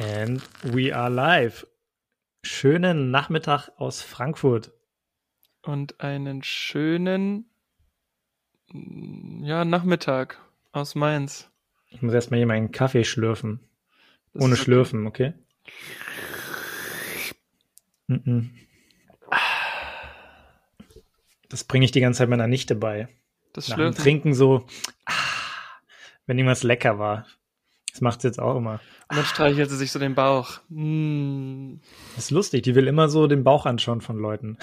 And we are live. Schönen Nachmittag aus Frankfurt. Und einen schönen ja, Nachmittag aus Mainz. Ich muss erstmal hier meinen Kaffee schlürfen. Das Ohne Schlürfen, okay? Das bringe ich die ganze Zeit meiner Nichte bei. Das Nach dem Trinken so, ah, wenn irgendwas lecker war. Das macht sie jetzt auch immer. Und dann streichelt sie sich so den Bauch. Mm. Das ist lustig, die will immer so den Bauch anschauen von Leuten.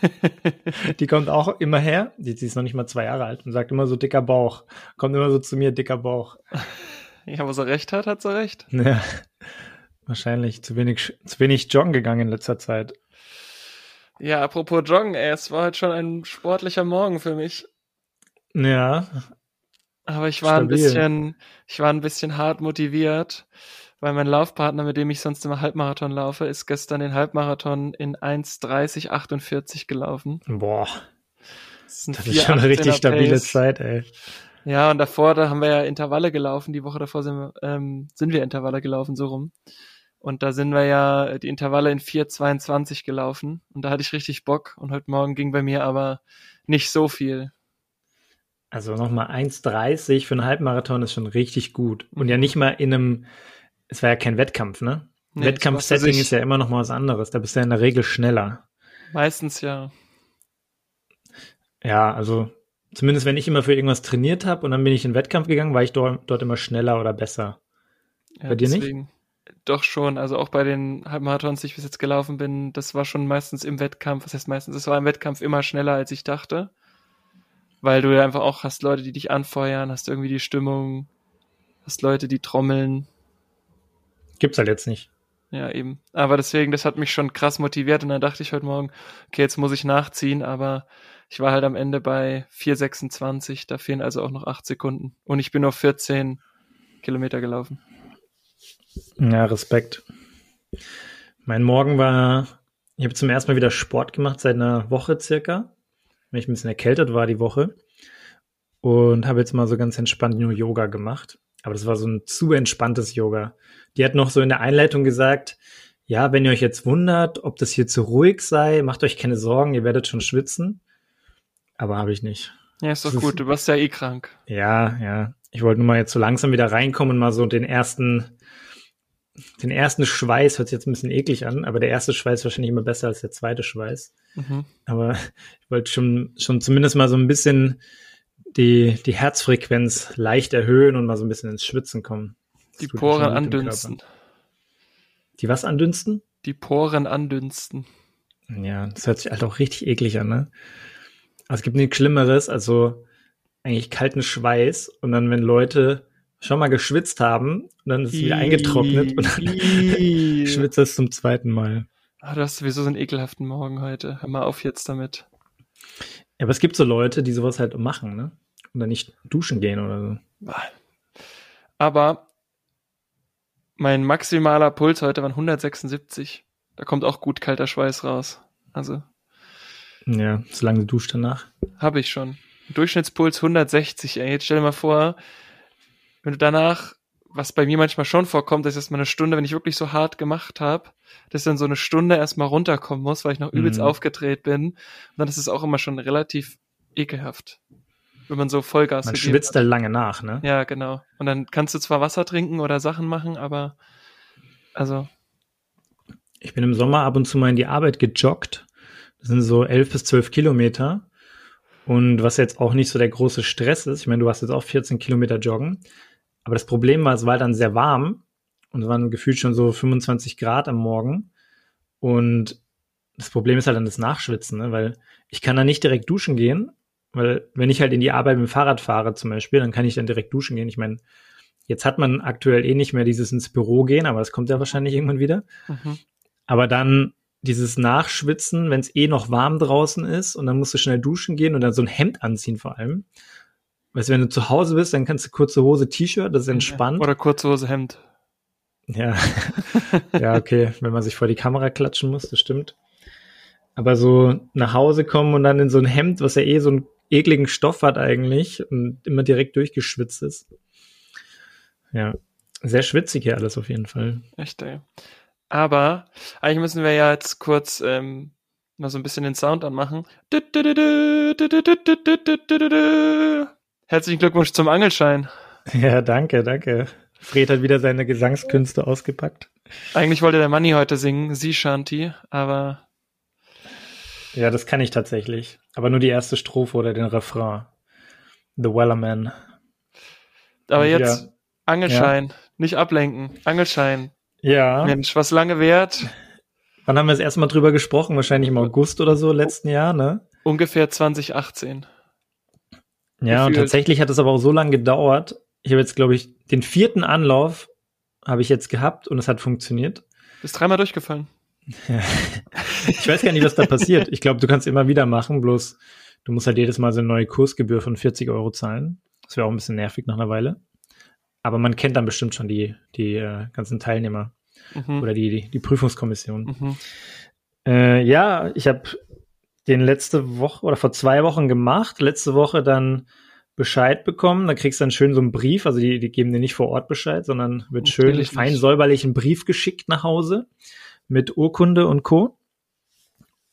die kommt auch immer her, die, die, ist noch nicht mal zwei Jahre alt und sagt immer so dicker Bauch. Kommt immer so zu mir, dicker Bauch. Ja, wo sie recht hat, hat sie recht. Ja, wahrscheinlich zu wenig, zu wenig joggen gegangen in letzter Zeit. Ja, apropos joggen, ey, es war heute schon ein sportlicher Morgen für mich. Ja, aber ich war Stabil. ein bisschen, ich war ein bisschen hart motiviert, weil mein Laufpartner, mit dem ich sonst immer Halbmarathon laufe, ist gestern den Halbmarathon in 1,30,48 gelaufen. Boah. Das, das ist schon eine richtig stabile Pace. Zeit, ey. Ja, und davor, da haben wir ja Intervalle gelaufen. Die Woche davor sind wir, ähm, sind wir Intervalle gelaufen, so rum. Und da sind wir ja die Intervalle in 4,22 gelaufen. Und da hatte ich richtig Bock. Und heute Morgen ging bei mir aber nicht so viel. Also nochmal 1,30 für einen Halbmarathon ist schon richtig gut. Und ja mhm. nicht mal in einem, es war ja kein Wettkampf, ne? Nee, Wettkampfsetting ist ja immer noch mal was anderes. Da bist du ja in der Regel schneller. Meistens ja. Ja, also zumindest wenn ich immer für irgendwas trainiert habe und dann bin ich in den Wettkampf gegangen, war ich dort, dort immer schneller oder besser. Ja, bei dir deswegen, nicht? Doch schon. Also auch bei den Halbmarathons, die ich bis jetzt gelaufen bin, das war schon meistens im Wettkampf. Was heißt meistens? Es war im Wettkampf immer schneller, als ich dachte weil du ja einfach auch hast Leute, die dich anfeuern, hast irgendwie die Stimmung, hast Leute, die trommeln. Gibt's halt jetzt nicht. Ja, eben. Aber deswegen, das hat mich schon krass motiviert und dann dachte ich heute Morgen, okay, jetzt muss ich nachziehen, aber ich war halt am Ende bei 4,26, da fehlen also auch noch acht Sekunden. Und ich bin nur 14 Kilometer gelaufen. Ja, Respekt. Mein Morgen war, ich habe zum ersten Mal wieder Sport gemacht, seit einer Woche circa weil ich ein bisschen erkältet war die Woche. Und habe jetzt mal so ganz entspannt nur Yoga gemacht. Aber das war so ein zu entspanntes Yoga. Die hat noch so in der Einleitung gesagt, ja, wenn ihr euch jetzt wundert, ob das hier zu ruhig sei, macht euch keine Sorgen, ihr werdet schon schwitzen. Aber habe ich nicht. Ja, ist doch das gut, du warst ja eh krank. Ja, ja. Ich wollte nur mal jetzt so langsam wieder reinkommen und mal so den ersten den ersten Schweiß hört sich jetzt ein bisschen eklig an, aber der erste Schweiß ist wahrscheinlich immer besser als der zweite Schweiß. Mhm. Aber ich wollte schon, schon zumindest mal so ein bisschen die, die Herzfrequenz leicht erhöhen und mal so ein bisschen ins Schwitzen kommen. Das die Poren andünsten. Die was andünsten? Die Poren andünsten. Ja, das hört sich halt auch richtig eklig an, ne? Also es gibt nichts Schlimmeres, also eigentlich kalten Schweiß und dann, wenn Leute schon mal geschwitzt haben und dann ist es wieder eingetrocknet und dann schwitzt es zum zweiten Mal. Ah, du hast sowieso so einen ekelhaften Morgen heute. Hör mal auf jetzt damit. Ja, aber es gibt so Leute, die sowas halt machen, ne? Und dann nicht duschen gehen oder so. Aber mein maximaler Puls heute waren 176. Da kommt auch gut kalter Schweiß raus. Also. Ja, solange du duschst danach. Habe ich schon. Durchschnittspuls 160, ey. Jetzt stell dir mal vor, wenn du danach, was bei mir manchmal schon vorkommt, dass ich erstmal eine Stunde, wenn ich wirklich so hart gemacht habe, dass dann so eine Stunde erstmal runterkommen muss, weil ich noch übelst mhm. aufgedreht bin. Und dann ist es auch immer schon relativ ekelhaft. Wenn man so Vollgas Man schwitzt da lange nach, ne? Ja, genau. Und dann kannst du zwar Wasser trinken oder Sachen machen, aber also. Ich bin im Sommer ab und zu mal in die Arbeit gejoggt. Das sind so elf bis zwölf Kilometer. Und was jetzt auch nicht so der große Stress ist, ich meine, du warst jetzt auch 14 Kilometer joggen, aber das Problem war, es war dann sehr warm und es waren gefühlt schon so 25 Grad am Morgen. Und das Problem ist halt dann das Nachschwitzen, ne? weil ich kann da nicht direkt duschen gehen, weil wenn ich halt in die Arbeit mit dem Fahrrad fahre zum Beispiel, dann kann ich dann direkt duschen gehen. Ich meine, jetzt hat man aktuell eh nicht mehr dieses ins Büro gehen, aber das kommt ja wahrscheinlich irgendwann wieder. Mhm. Aber dann dieses Nachschwitzen, wenn es eh noch warm draußen ist und dann musst du schnell duschen gehen und dann so ein Hemd anziehen vor allem. Weißt du, wenn du zu Hause bist, dann kannst du kurze Hose, T-Shirt, das ist entspannt. Oder kurze Hose, Hemd. Ja. ja, okay, wenn man sich vor die Kamera klatschen muss, das stimmt. Aber so nach Hause kommen und dann in so ein Hemd, was ja eh so einen ekligen Stoff hat eigentlich und immer direkt durchgeschwitzt ist. Ja. Sehr schwitzig hier alles auf jeden Fall. Echt, ey. Aber eigentlich müssen wir ja jetzt kurz ähm, mal so ein bisschen den Sound anmachen. Herzlichen Glückwunsch zum Angelschein. Ja, danke, danke. Fred hat wieder seine Gesangskünste ausgepackt. Eigentlich wollte der Manni heute singen, Sie Shanti, aber. Ja, das kann ich tatsächlich. Aber nur die erste Strophe oder den Refrain. The Wellerman. Aber Und jetzt wieder, Angelschein, ja? nicht ablenken. Angelschein. Ja. Mensch, was lange währt. Wann haben wir das erste Mal drüber gesprochen? Wahrscheinlich im August oder so letzten Jahr, ne? Ungefähr 2018. Ja, Gefühlt. und tatsächlich hat es aber auch so lange gedauert. Ich habe jetzt, glaube ich, den vierten Anlauf habe ich jetzt gehabt und es hat funktioniert. Bist dreimal durchgefallen. Ich weiß gar nicht, was da passiert. Ich glaube, du kannst immer wieder machen, bloß du musst halt jedes Mal so eine neue Kursgebühr von 40 Euro zahlen. Das wäre auch ein bisschen nervig nach einer Weile. Aber man kennt dann bestimmt schon die, die äh, ganzen Teilnehmer mhm. oder die, die, die Prüfungskommission. Mhm. Äh, ja, ich habe den letzte Woche oder vor zwei Wochen gemacht. Letzte Woche dann Bescheid bekommen. Da kriegst du dann schön so einen Brief. Also die, die geben dir nicht vor Ort Bescheid, sondern wird schön fein säuberlich ein Brief geschickt nach Hause mit Urkunde und Co.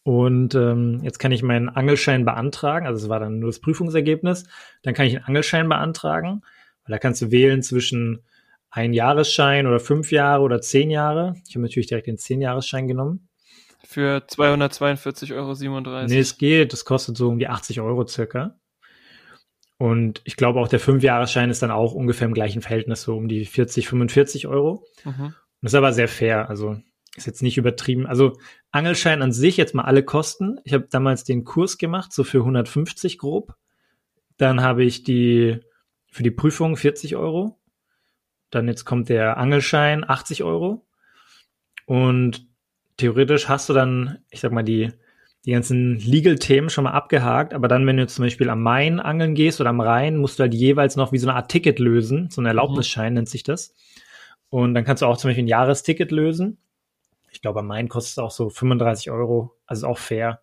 Und ähm, jetzt kann ich meinen Angelschein beantragen. Also es war dann nur das Prüfungsergebnis. Dann kann ich einen Angelschein beantragen. Weil da kannst du wählen zwischen ein Jahresschein oder fünf Jahre oder zehn Jahre. Ich habe natürlich direkt den zehn Jahresschein genommen. Für 242,37 Euro. Nee, es geht. Das kostet so um die 80 Euro circa. Und ich glaube auch der Fünfjahresschein ist dann auch ungefähr im gleichen Verhältnis, so um die 40, 45 Euro. Mhm. Das ist aber sehr fair. Also ist jetzt nicht übertrieben. Also Angelschein an sich, jetzt mal alle Kosten. Ich habe damals den Kurs gemacht, so für 150 grob. Dann habe ich die für die Prüfung 40 Euro. Dann jetzt kommt der Angelschein 80 Euro. Und theoretisch hast du dann, ich sag mal, die die ganzen Legal-Themen schon mal abgehakt, aber dann, wenn du zum Beispiel am Main angeln gehst oder am Rhein, musst du halt jeweils noch wie so eine Art Ticket lösen, so ein Erlaubnisschein mhm. nennt sich das. Und dann kannst du auch zum Beispiel ein Jahresticket lösen. Ich glaube, am Main kostet es auch so 35 Euro, also auch fair.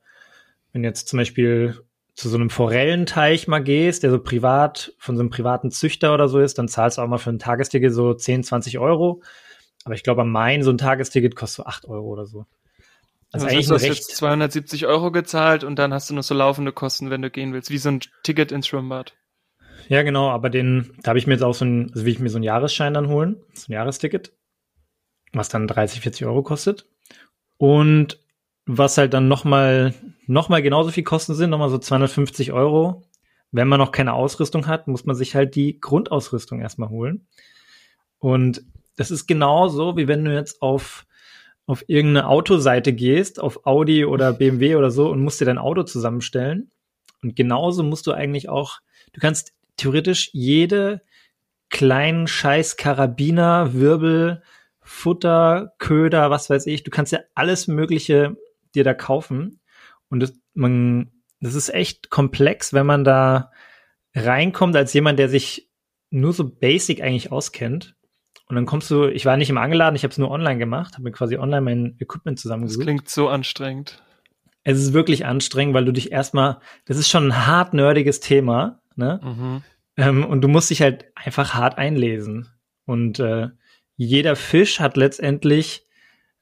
Wenn du jetzt zum Beispiel zu so einem Forellenteich mal gehst, der so privat, von so einem privaten Züchter oder so ist, dann zahlst du auch mal für ein Tagesticket so 10, 20 Euro. Aber ich glaube, am Main so ein Tagesticket kostet so 8 Euro oder so. Also, also eigentlich du hast recht... jetzt 270 Euro gezahlt und dann hast du noch so laufende Kosten, wenn du gehen willst, wie so ein Ticket ins Schwimmbad. Ja, genau, aber den, da habe ich mir jetzt auch so ein, also will ich mir so einen Jahresschein dann holen, so ein Jahresticket, was dann 30, 40 Euro kostet. Und was halt dann nochmal, nochmal genauso viel Kosten sind, nochmal so 250 Euro. Wenn man noch keine Ausrüstung hat, muss man sich halt die Grundausrüstung erstmal holen. Und das ist genauso, wie wenn du jetzt auf auf irgendeine Autoseite gehst, auf Audi oder BMW oder so und musst dir dein Auto zusammenstellen. Und genauso musst du eigentlich auch, du kannst theoretisch jede kleinen Scheiß Karabiner, Wirbel, Futter, Köder, was weiß ich, du kannst ja alles Mögliche dir da kaufen. Und das, man, das ist echt komplex, wenn man da reinkommt als jemand, der sich nur so basic eigentlich auskennt. Und dann kommst du, ich war nicht im Angeladen, ich habe es nur online gemacht, habe mir quasi online mein Equipment zusammengesucht. Das klingt so anstrengend. Es ist wirklich anstrengend, weil du dich erstmal, das ist schon ein hart nerdiges Thema, ne? Mhm. Ähm, und du musst dich halt einfach hart einlesen. Und äh, jeder Fisch hat letztendlich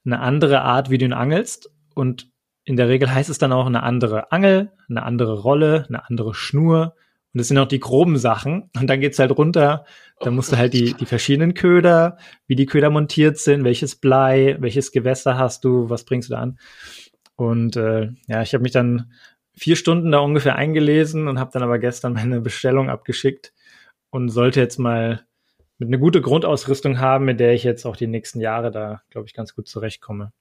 eine andere Art, wie du ihn angelst. Und in der Regel heißt es dann auch eine andere Angel, eine andere Rolle, eine andere Schnur, und das sind auch die groben Sachen. Und dann geht's halt runter. Dann musst du halt die, die verschiedenen Köder, wie die Köder montiert sind, welches Blei, welches Gewässer hast du, was bringst du da an. Und äh, ja, ich habe mich dann vier Stunden da ungefähr eingelesen und habe dann aber gestern meine Bestellung abgeschickt und sollte jetzt mal mit eine gute Grundausrüstung haben, mit der ich jetzt auch die nächsten Jahre da, glaube ich, ganz gut zurechtkomme.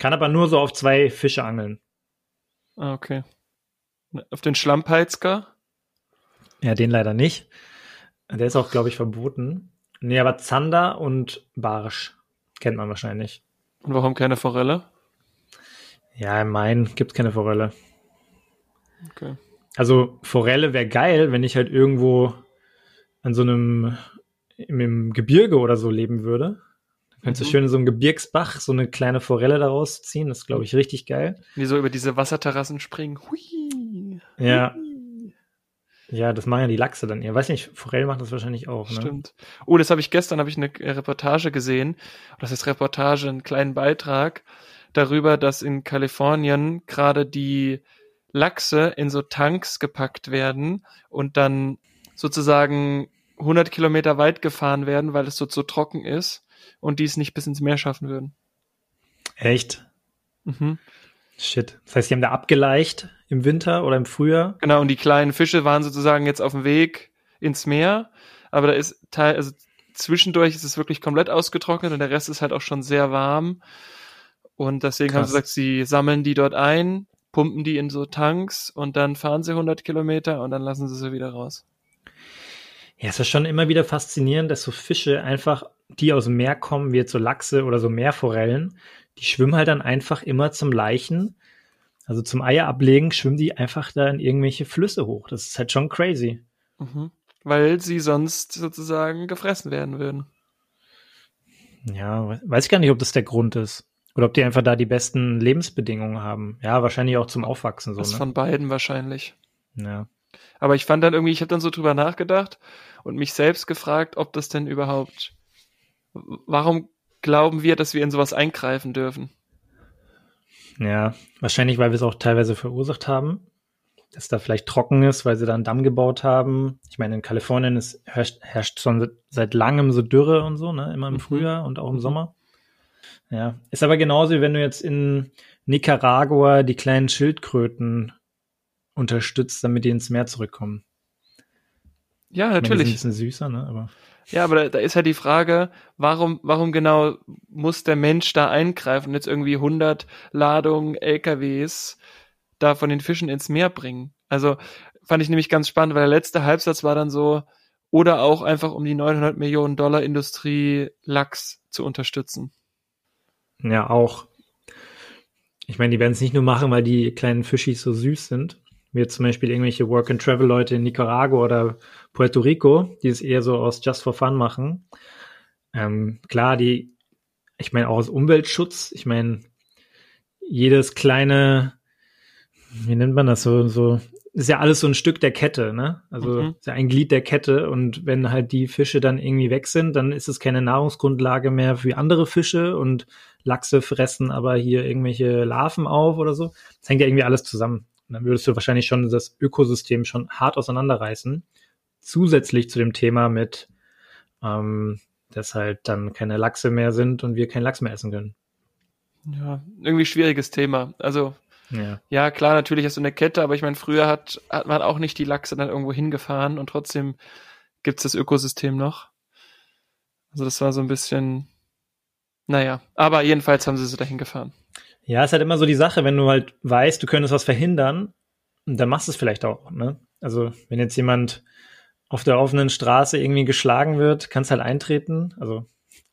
Kann aber nur so auf zwei Fische angeln. Ah, okay. Auf den Schlammpeitzger? Ja, den leider nicht. Der ist auch, glaube ich, verboten. Nee, aber Zander und Barsch kennt man wahrscheinlich. Und warum keine Forelle? Ja, im Main gibt's keine Forelle. Okay. Also Forelle wäre geil, wenn ich halt irgendwo an so einem im Gebirge oder so leben würde. Dann könntest mhm. du schön in so einem Gebirgsbach so eine kleine Forelle daraus ziehen. Das ist, glaube ich, richtig geil. Wie so über diese Wasserterrassen springen. Hui. Ja. Ja, das machen ja die Lachse dann. Ihr weiß nicht, Forell macht das wahrscheinlich auch. Ne? Stimmt. Oh, das habe ich gestern, habe ich eine Reportage gesehen. Das ist Reportage, einen kleinen Beitrag darüber, dass in Kalifornien gerade die Lachse in so Tanks gepackt werden und dann sozusagen 100 Kilometer weit gefahren werden, weil es so zu trocken ist und die es nicht bis ins Meer schaffen würden. Echt? Mhm. Shit. Das heißt, die haben da abgeleicht im Winter oder im Frühjahr? Genau, und die kleinen Fische waren sozusagen jetzt auf dem Weg ins Meer, aber da ist Teil, also zwischendurch ist es wirklich komplett ausgetrocknet und der Rest ist halt auch schon sehr warm. Und deswegen Krass. haben sie gesagt, sie sammeln die dort ein, pumpen die in so Tanks und dann fahren sie 100 Kilometer und dann lassen sie sie wieder raus. Ja, es ist schon immer wieder faszinierend, dass so Fische einfach, die aus dem Meer kommen, wie jetzt so Lachse oder so Meerforellen, die schwimmen halt dann einfach immer zum Leichen, also zum Eier ablegen, schwimmen die einfach da in irgendwelche Flüsse hoch. Das ist halt schon crazy. Mhm. Weil sie sonst sozusagen gefressen werden würden. Ja, weiß ich gar nicht, ob das der Grund ist. Oder ob die einfach da die besten Lebensbedingungen haben. Ja, wahrscheinlich auch zum Aufwachsen so. Das ne? von beiden wahrscheinlich. Ja. Aber ich fand dann irgendwie, ich habe dann so drüber nachgedacht und mich selbst gefragt, ob das denn überhaupt, warum glauben wir, dass wir in sowas eingreifen dürfen? Ja, wahrscheinlich, weil wir es auch teilweise verursacht haben, dass da vielleicht trocken ist, weil sie da einen Damm gebaut haben. Ich meine, in Kalifornien ist, herrscht, herrscht schon seit langem so Dürre und so, ne? Immer im mhm. Frühjahr und auch im Sommer. Ja, ist aber genauso, wie wenn du jetzt in Nicaragua die kleinen Schildkröten unterstützt, damit die ins Meer zurückkommen. Ja, natürlich. Meine, die sind ein bisschen süßer, ne? Aber ja, aber da, da ist ja die Frage, warum, warum genau muss der Mensch da eingreifen und jetzt irgendwie 100 Ladungen LKWs da von den Fischen ins Meer bringen? Also fand ich nämlich ganz spannend, weil der letzte Halbsatz war dann so, oder auch einfach um die 900 Millionen Dollar Industrie Lachs zu unterstützen. Ja, auch. Ich meine, die werden es nicht nur machen, weil die kleinen Fischis so süß sind, wie jetzt zum Beispiel irgendwelche Work-and-Travel-Leute in Nicaragua oder Puerto Rico, die es eher so aus Just for Fun machen. Ähm, klar, die, ich meine auch aus Umweltschutz, ich meine, jedes kleine, wie nennt man das so, so, ist ja alles so ein Stück der Kette, ne? Also mhm. ist ja ein Glied der Kette und wenn halt die Fische dann irgendwie weg sind, dann ist es keine Nahrungsgrundlage mehr für andere Fische und Lachse fressen aber hier irgendwelche Larven auf oder so. Das hängt ja irgendwie alles zusammen. Und dann würdest du wahrscheinlich schon das Ökosystem schon hart auseinanderreißen. Zusätzlich zu dem Thema mit, ähm, dass halt dann keine Lachse mehr sind und wir keinen Lachs mehr essen können. Ja, irgendwie schwieriges Thema. Also, ja, ja klar, natürlich hast du eine Kette, aber ich meine, früher hat, hat man auch nicht die Lachse dann irgendwo hingefahren und trotzdem gibt's das Ökosystem noch. Also das war so ein bisschen, naja, aber jedenfalls haben sie sie dahin gefahren. Ja, ist halt immer so die Sache, wenn du halt weißt, du könntest was verhindern, dann machst du es vielleicht auch, ne? Also, wenn jetzt jemand auf der offenen Straße irgendwie geschlagen wird, kannst halt eintreten, also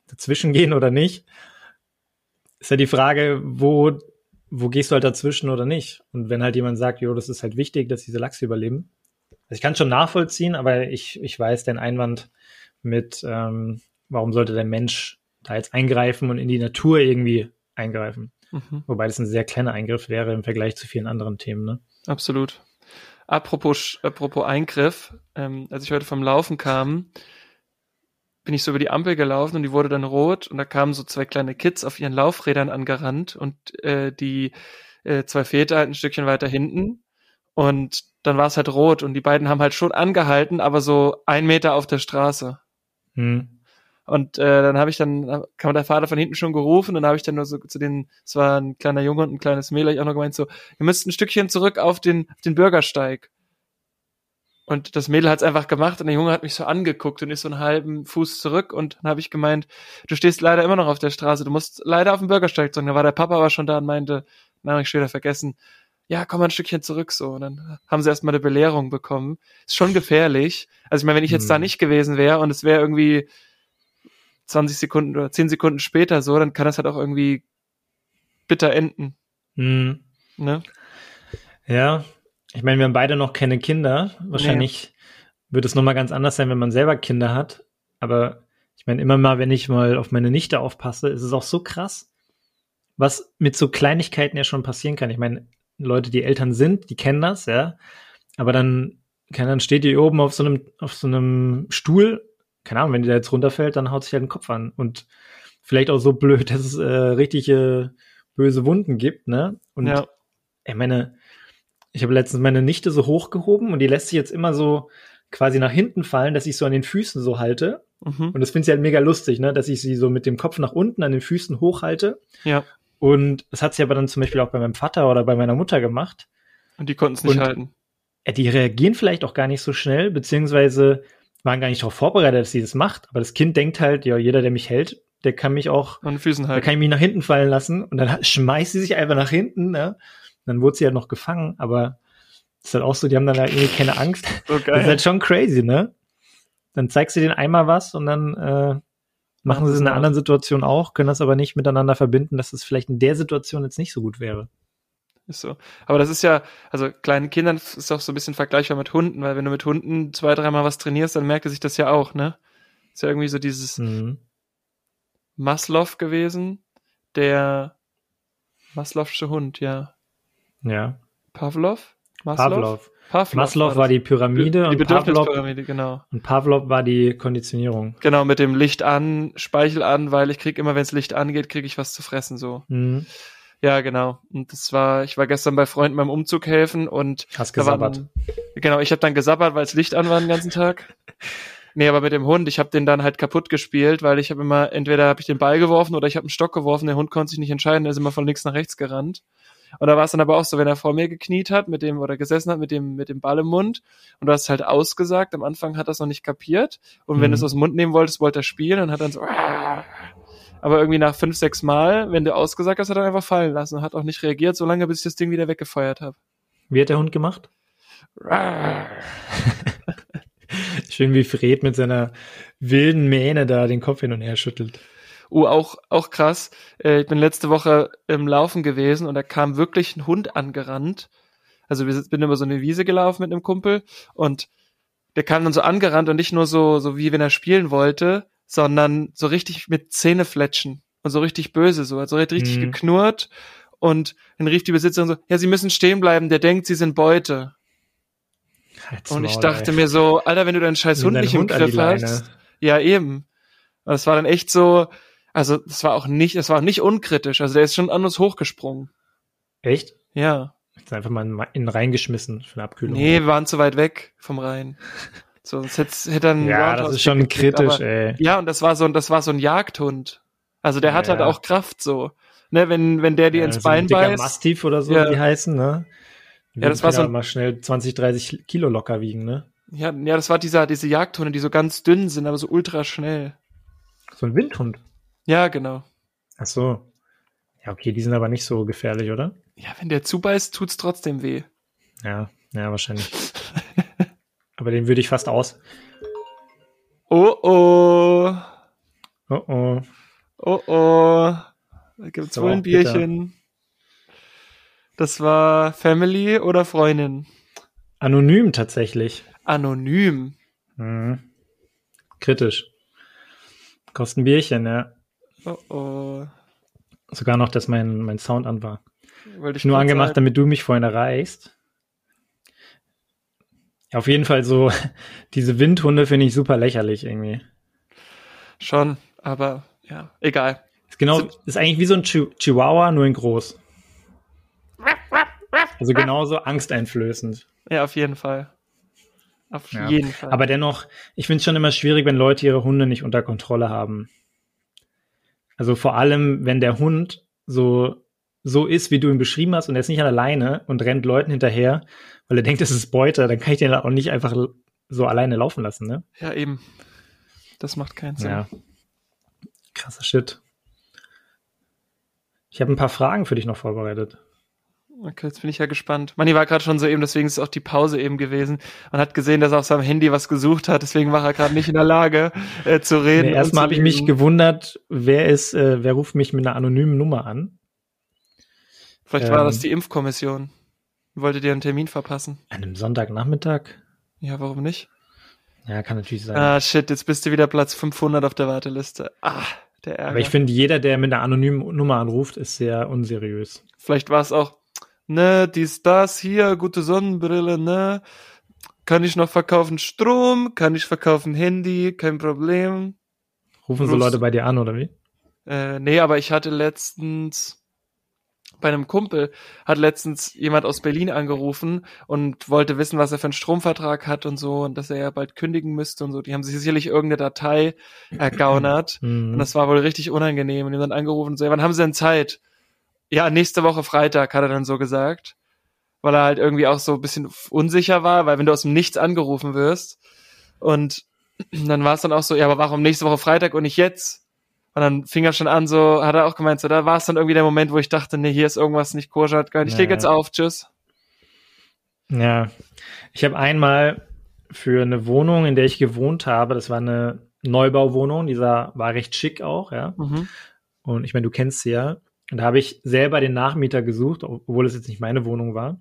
dazwischen gehen oder nicht. Ist ja die Frage, wo, wo gehst du halt dazwischen oder nicht? Und wenn halt jemand sagt, jo, das ist halt wichtig, dass diese Lachse überleben. Also ich kann schon nachvollziehen, aber ich, ich weiß den Einwand mit, ähm, warum sollte der Mensch da jetzt eingreifen und in die Natur irgendwie eingreifen? Mhm. Wobei das ein sehr kleiner Eingriff wäre im Vergleich zu vielen anderen Themen. Ne? Absolut. Apropos, apropos Eingriff, ähm, als ich heute vom Laufen kam, bin ich so über die Ampel gelaufen und die wurde dann rot und da kamen so zwei kleine Kids auf ihren Laufrädern angerannt und äh, die äh, zwei Väter halt ein Stückchen weiter hinten und dann war es halt rot und die beiden haben halt schon angehalten, aber so ein Meter auf der Straße. Hm. Und äh, dann habe ich dann, kam der Vater von hinten schon gerufen und dann habe ich dann nur so zu den, es war ein kleiner Junge und ein kleines Mädel, ich auch noch gemeint so, ihr müsst ein Stückchen zurück auf den, auf den Bürgersteig. Und das Mädel hat es einfach gemacht und der Junge hat mich so angeguckt und ist so einen halben Fuß zurück und dann habe ich gemeint, du stehst leider immer noch auf der Straße, du musst leider auf den Bürgersteig zurück. Da war der Papa aber schon da und meinte, na, ich später vergessen, ja, komm mal ein Stückchen zurück so. Und dann haben sie erstmal eine Belehrung bekommen. Ist schon gefährlich. Also ich meine, wenn ich jetzt hm. da nicht gewesen wäre und es wäre irgendwie 20 Sekunden oder 10 Sekunden später so, dann kann das halt auch irgendwie bitter enden. Mhm. Ne? Ja, ich meine, wir haben beide noch keine Kinder. Wahrscheinlich nee. wird es nochmal ganz anders sein, wenn man selber Kinder hat. Aber ich meine, immer mal, wenn ich mal auf meine Nichte aufpasse, ist es auch so krass, was mit so Kleinigkeiten ja schon passieren kann. Ich meine, Leute, die Eltern sind, die kennen das, ja. Aber dann Ahnung, steht die oben auf so einem, auf so einem Stuhl, keine Ahnung, wenn die da jetzt runterfällt, dann haut sich halt den Kopf an. Und vielleicht auch so blöd, dass es äh, richtige böse Wunden gibt, ne? Und Ja. ich meine, ich habe letztens meine Nichte so hochgehoben und die lässt sich jetzt immer so quasi nach hinten fallen, dass ich so an den Füßen so halte. Mhm. Und das finde ich halt mega lustig, ne? Dass ich sie so mit dem Kopf nach unten an den Füßen hochhalte. Ja. Und das hat sie aber dann zum Beispiel auch bei meinem Vater oder bei meiner Mutter gemacht. Und die konnten es nicht Und- halten. Ja, die reagieren vielleicht auch gar nicht so schnell, beziehungsweise waren gar nicht darauf vorbereitet, dass sie das macht. Aber das Kind denkt halt, ja, jeder, der mich hält, der kann mich auch, An Füßen da halten. kann ich mich nach hinten fallen lassen. Und dann schmeißt sie sich einfach nach hinten, ne? Dann wurde sie halt noch gefangen, aber das ist halt auch so, die haben dann halt irgendwie keine Angst. So Das ist halt schon crazy, ne? Dann zeigst du denen einmal was und dann äh, machen sie es in einer anderen Situation auch, können das aber nicht miteinander verbinden, dass es vielleicht in der Situation jetzt nicht so gut wäre. Ist so. Aber das ist ja, also kleinen Kindern ist auch so ein bisschen vergleichbar mit Hunden, weil wenn du mit Hunden zwei, dreimal was trainierst, dann merkt er sich das ja auch, ne? Ist ja irgendwie so dieses Mhm. Maslow gewesen, der Maslow'sche Hund, ja. Ja. Pavlov? Pavlov. Pavlov, Maslow war die Pyramide die und Pavlov, genau. und Pavlov war die Konditionierung. Genau, mit dem Licht an, Speichel an, weil ich krieg immer, wenn das Licht angeht, krieg ich was zu fressen, so. Mhm. Ja, genau. Und das war, ich war gestern bei Freunden beim Umzug helfen und Hast gesabbert. Dann, genau, ich habe dann gesabbert, weil das Licht an war den ganzen Tag. Nee, aber mit dem Hund, ich habe den dann halt kaputt gespielt, weil ich habe immer, entweder habe ich den Ball geworfen oder ich habe einen Stock geworfen, der Hund konnte sich nicht entscheiden, der ist immer von links nach rechts gerannt. Und da war es dann aber auch so, wenn er vor mir gekniet hat mit dem oder gesessen hat mit dem mit dem Ball im Mund und du hast halt ausgesagt, am Anfang hat er es noch nicht kapiert und wenn Mhm. du es aus dem Mund nehmen wolltest, wollte er spielen und hat dann so aber irgendwie nach fünf, sechs Mal, wenn du ausgesagt hast, hat er einfach fallen lassen und hat auch nicht reagiert, solange bis ich das Ding wieder weggefeuert habe. Wie hat der Hund gemacht? Schön wie Fred mit seiner wilden Mähne da den Kopf hin und her schüttelt. Oh, auch, auch krass. Äh, ich bin letzte Woche im Laufen gewesen und da kam wirklich ein Hund angerannt. Also wir sind, bin über so eine Wiese gelaufen mit einem Kumpel und der kam dann so angerannt und nicht nur so, so wie wenn er spielen wollte, sondern so richtig mit Zähnefletschen und so richtig böse, so, also richtig Mhm. geknurrt und dann rief die Besitzerin so, ja, sie müssen stehen bleiben, der denkt, sie sind Beute. Halt's Und ich dachte ey. mir so, Alter, wenn du deinen scheiß Hund deinen nicht im Hund die Griff hast. Ja, eben. Und es war dann echt so, also das war auch nicht, es war auch nicht unkritisch. Also der ist schon anders hochgesprungen. Echt? Ja. Jetzt einfach mal in in den Rhein geschmissen für eine Abkühlung. Nee, wir waren zu weit weg vom Rhein. So, sonst hätte, er einen ja, Roundhouse das ist schon gekriegt, kritisch, aber- ey. Ja, und das war so, ein- das war so ein Jagdhund. Also der hat Ja. halt auch Kraft so. Ne, wenn, wenn der dir Ja, ins so ein Bein dicker beißt. Mastiff oder so, Ja. wie die heißen, ne? Die Ja, das war so ein- mal schnell 20, 30 Kilo locker wiegen, ne? Ja, ja, das war dieser, diese Jagdhunde, die so ganz dünn sind, aber so ultra schnell. So ein Windhund. Ja, genau. Ach so. Ja, okay, die sind aber nicht so gefährlich, oder? Ja, wenn der zubeißt, tut's trotzdem weh. Ja, ja, wahrscheinlich. Aber den würde ich fast aus. Oh oh. Oh oh. Oh oh. Da gibt's Das wohl ein auch bitter. Bierchen. Das war Family oder Freundin? Anonym tatsächlich. Anonym. Mhm. Kritisch. Kostet ein Bierchen, ja. Oh oh. Sogar noch, dass mein, mein Sound an war. Wollte ich Nur angemacht, sagen. damit du mich vorhin erreichst. Auf jeden Fall so, diese Windhunde finde ich super lächerlich irgendwie. Schon, aber ja, egal. Ist genau, ist eigentlich wie so ein Chi Chihuahua, nur in groß. Also genauso angsteinflößend. Ja, auf jeden Fall. Auf Ja. jeden Fall. Aber dennoch, ich finde es schon immer schwierig, wenn Leute ihre Hunde nicht unter Kontrolle haben. Also vor allem, wenn der Hund so, so ist, wie du ihn beschrieben hast, und er ist nicht alleine und rennt Leuten hinterher, weil er denkt, das ist Beute, dann kann ich den auch nicht einfach so alleine laufen lassen, ne? ja, eben. Das macht keinen Sinn. Ja. Krasser Shit. Ich habe ein paar Fragen für dich noch vorbereitet. Okay, jetzt bin ich ja gespannt. Manni war gerade schon so eben, deswegen ist auch die Pause eben gewesen und hat gesehen, dass er auf seinem Handy was gesucht hat, deswegen war er gerade nicht in der Lage äh, zu reden. Nee, erstmal habe ich mich gewundert, wer ist, äh, wer ruft mich mit einer anonymen Nummer an? Vielleicht war ähm, das die Impfkommission. Wollte dir einen Termin verpassen. An einem Sonntagnachmittag? Ja, warum nicht? Ja, kann natürlich sein. Ah, shit, jetzt bist du wieder Platz 500 auf der Warteliste. Ah, der Ärger. Aber ich finde, jeder, der mit einer anonymen Nummer anruft, ist sehr unseriös. Vielleicht war es auch, ne, dies, das, hier, gute Sonnenbrille, ne, kann ich noch verkaufen Strom, kann ich verkaufen Handy, kein Problem. Rufen so Rufst- Leute bei dir an, oder wie? Äh, nee, aber ich hatte letztens bei einem Kumpel hat letztens jemand aus Berlin angerufen und wollte wissen, was er für einen Stromvertrag hat und so und dass er ja bald kündigen müsste und so. Die haben sich sicherlich irgendeine Datei ergaunert und Mhm. das war wohl richtig unangenehm und die haben dann angerufen und so, ja, wann haben sie denn Zeit? Ja, nächste Woche Freitag, hat er dann so gesagt, weil er halt irgendwie auch so ein bisschen unsicher war, weil wenn du aus dem Nichts angerufen wirst und dann war es dann auch so, ja, aber warum nächste Woche Freitag und nicht jetzt? Und dann fing er schon an, so, hat er auch gemeint, so, da war es dann irgendwie der Moment, wo ich dachte, nee, hier ist irgendwas nicht koscher, ich Ja, leg jetzt auf, tschüss. Ja, ich habe einmal für eine Wohnung, in der ich gewohnt habe, das war eine Neubauwohnung, dieser war recht schick auch, ja. Mhm. Und ich meine, du kennst sie ja. Und da habe ich selber den Nachmieter gesucht, obwohl es jetzt nicht meine Wohnung war.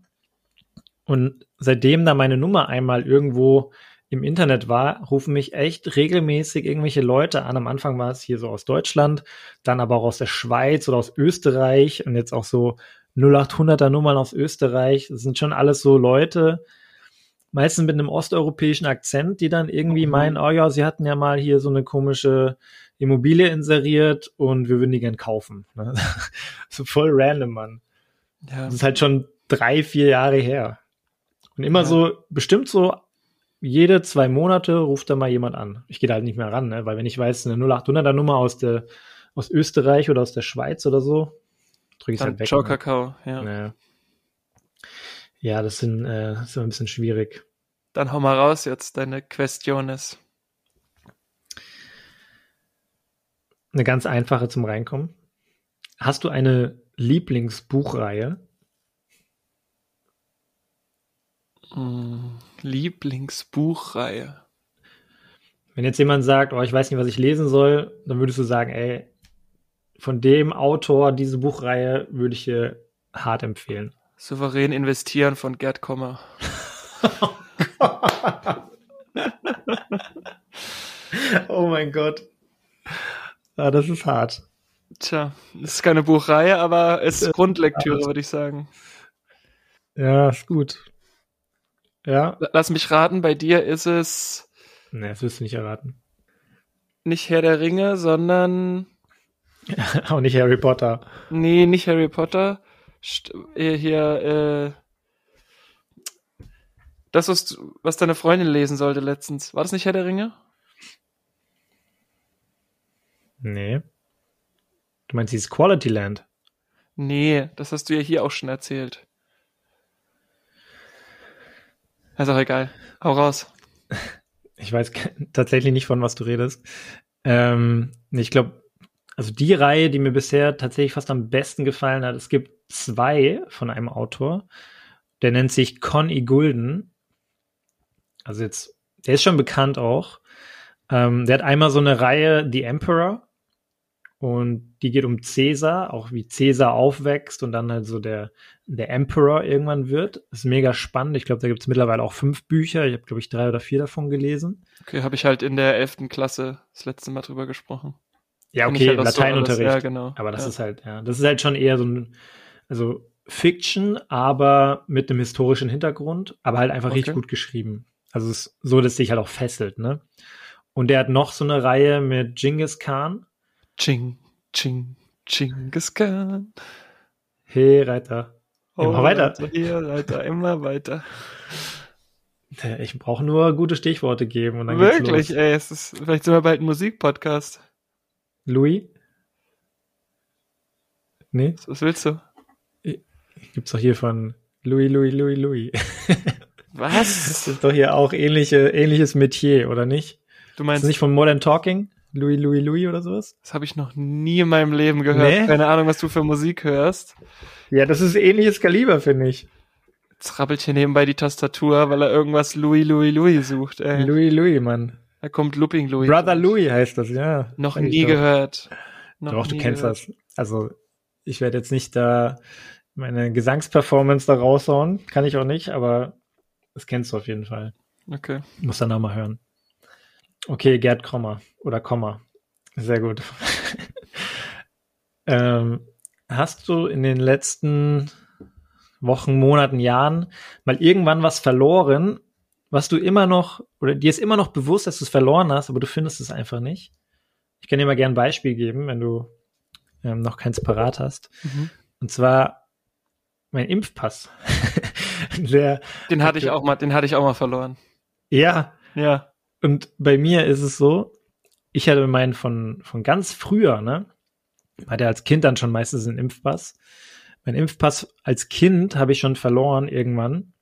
Und seitdem da meine Nummer einmal irgendwo im Internet war, rufen mich echt regelmäßig irgendwelche Leute an. Am Anfang war es hier so aus Deutschland, dann aber auch aus der Schweiz oder aus Österreich und jetzt auch so 0800er Nummern aus Österreich. Das sind schon alles so Leute, meistens mit einem osteuropäischen Akzent, die dann irgendwie Mhm. meinen, oh ja, sie hatten ja mal hier so eine komische Immobilie inseriert und wir würden die gern kaufen. Ne? so voll random, Mann. Ja. Das ist halt schon drei, vier Jahre her. Und immer Ja. so, bestimmt so jede zwei Monate ruft da mal jemand an. Ich gehe da halt nicht mehr ran, ne? weil wenn ich weiß, eine 0800er Nummer aus der, aus Österreich oder aus der Schweiz oder so, drücke ich Dann halt weg. Ciao ne? Kakao, ja. Ja. ja, das sind, äh, das ist immer ein bisschen schwierig. Dann hau mal raus jetzt, deine Questiones. Eine ganz einfache zum Reinkommen. Hast du eine Lieblingsbuchreihe? Hm, Lieblingsbuchreihe. Wenn jetzt jemand sagt, oh, ich weiß nicht, was ich lesen soll, dann würdest du sagen, ey, von dem Autor diese Buchreihe würde ich dir hart empfehlen. Souverän investieren von Gerd Kommer. oh mein Gott. Ah, das ist hart. Tja, es ist keine Buchreihe, aber es ist Grundlektüre, Ja. würde ich sagen. Ja, ist gut. Ja. Lass mich raten, bei dir ist es Ne, das wirst du nicht erraten. nicht Herr der Ringe, sondern Auch nicht Harry Potter. nee, nicht Harry Potter. St äh, hier äh, das was, was deine Freundin lesen sollte letztens. War das nicht Herr der Ringe? Nee. Du meinst dieses Quality Land? Nee, das hast du ja hier auch schon erzählt. Ist auch egal. Hau raus. Ich weiß tatsächlich nicht, von was du redest. Ähm, ich glaube, also die Reihe, die mir bisher tatsächlich fast am besten gefallen hat, es gibt zwei von einem Autor. Der nennt sich Con E. Gulden. Also jetzt, der ist schon bekannt auch. Ähm, der hat einmal so eine Reihe, The Emperor. Und die geht um Caesar, auch wie Caesar aufwächst und dann halt so der, der Emperor irgendwann wird. ist mega spannend. Ich glaube, da gibt es mittlerweile auch fünf Bücher. Ich habe, glaube ich, drei oder vier davon gelesen. Okay, habe ich halt in der elften Klasse das letzte Mal drüber gesprochen. Ja, okay, halt so Lateinunterricht. alles, Ja, genau. Aber das ja. ist halt, ja, das ist halt schon eher so ein, also Fiction, aber mit einem historischen Hintergrund, aber halt einfach richtig Okay. gut geschrieben. Also es ist so, dass dich halt auch fesselt, ne? Und der hat noch so eine Reihe mit Genghis Khan. Ching, ching, Chingis Khan. Hey, Reiter. Immer weiter. Reiter, hier, Reiter, immer weiter. Ich brauche nur gute Stichworte geben und dann geht's Wirklich, los. ey, es ist, vielleicht sind wir bald ein Musikpodcast. Louis? Nee, Was willst du? gibt's doch hier von Louis, Louis, Louis, Louis. Das Was? ist doch hier auch ähnliche, ähnliches Metier, oder nicht? Du Ist meinst, das nicht von Modern Talking? Louis, Louis, Louis oder sowas? das habe ich noch nie in meinem Leben gehört. Nee? Keine Ahnung, was du für Musik hörst. Ja, das ist ähnliches Kaliber, finde ich. Jetzt rabbelt hier nebenbei die Tastatur, weil er irgendwas Louis, Louis, Louis sucht, ey. Louis, Louis, Mann. Da kommt Looping Louis. Brother Louis heißt das, ja. Noch nie gehört. Noch Doch, du nie kennst gehört. das. Also, ich werde jetzt nicht da meine Gesangsperformance da raushauen. Kann ich auch nicht, aber das kennst du auf jeden Fall. Okay. Muss dann auch mal hören. Okay, Gerd Kommer oder Komma. Sehr gut. ähm, hast du in den letzten Wochen, Monaten, Jahren mal irgendwann was verloren, was du immer noch, oder dir ist immer noch bewusst, dass du es verloren hast, aber du findest es einfach nicht. Ich kann dir mal gerne ein Beispiel geben, wenn du ähm, noch keins parat hast. Mhm. Und zwar mein Impfpass. Der, den hatte ich auch mal, den hatte ich auch mal verloren. Ja. Ja. Und bei mir ist es so, ich hatte meinen von, von ganz früher, ne? Hatte als Kind dann schon meistens einen Impfpass. Mein Impfpass als Kind habe ich schon verloren irgendwann.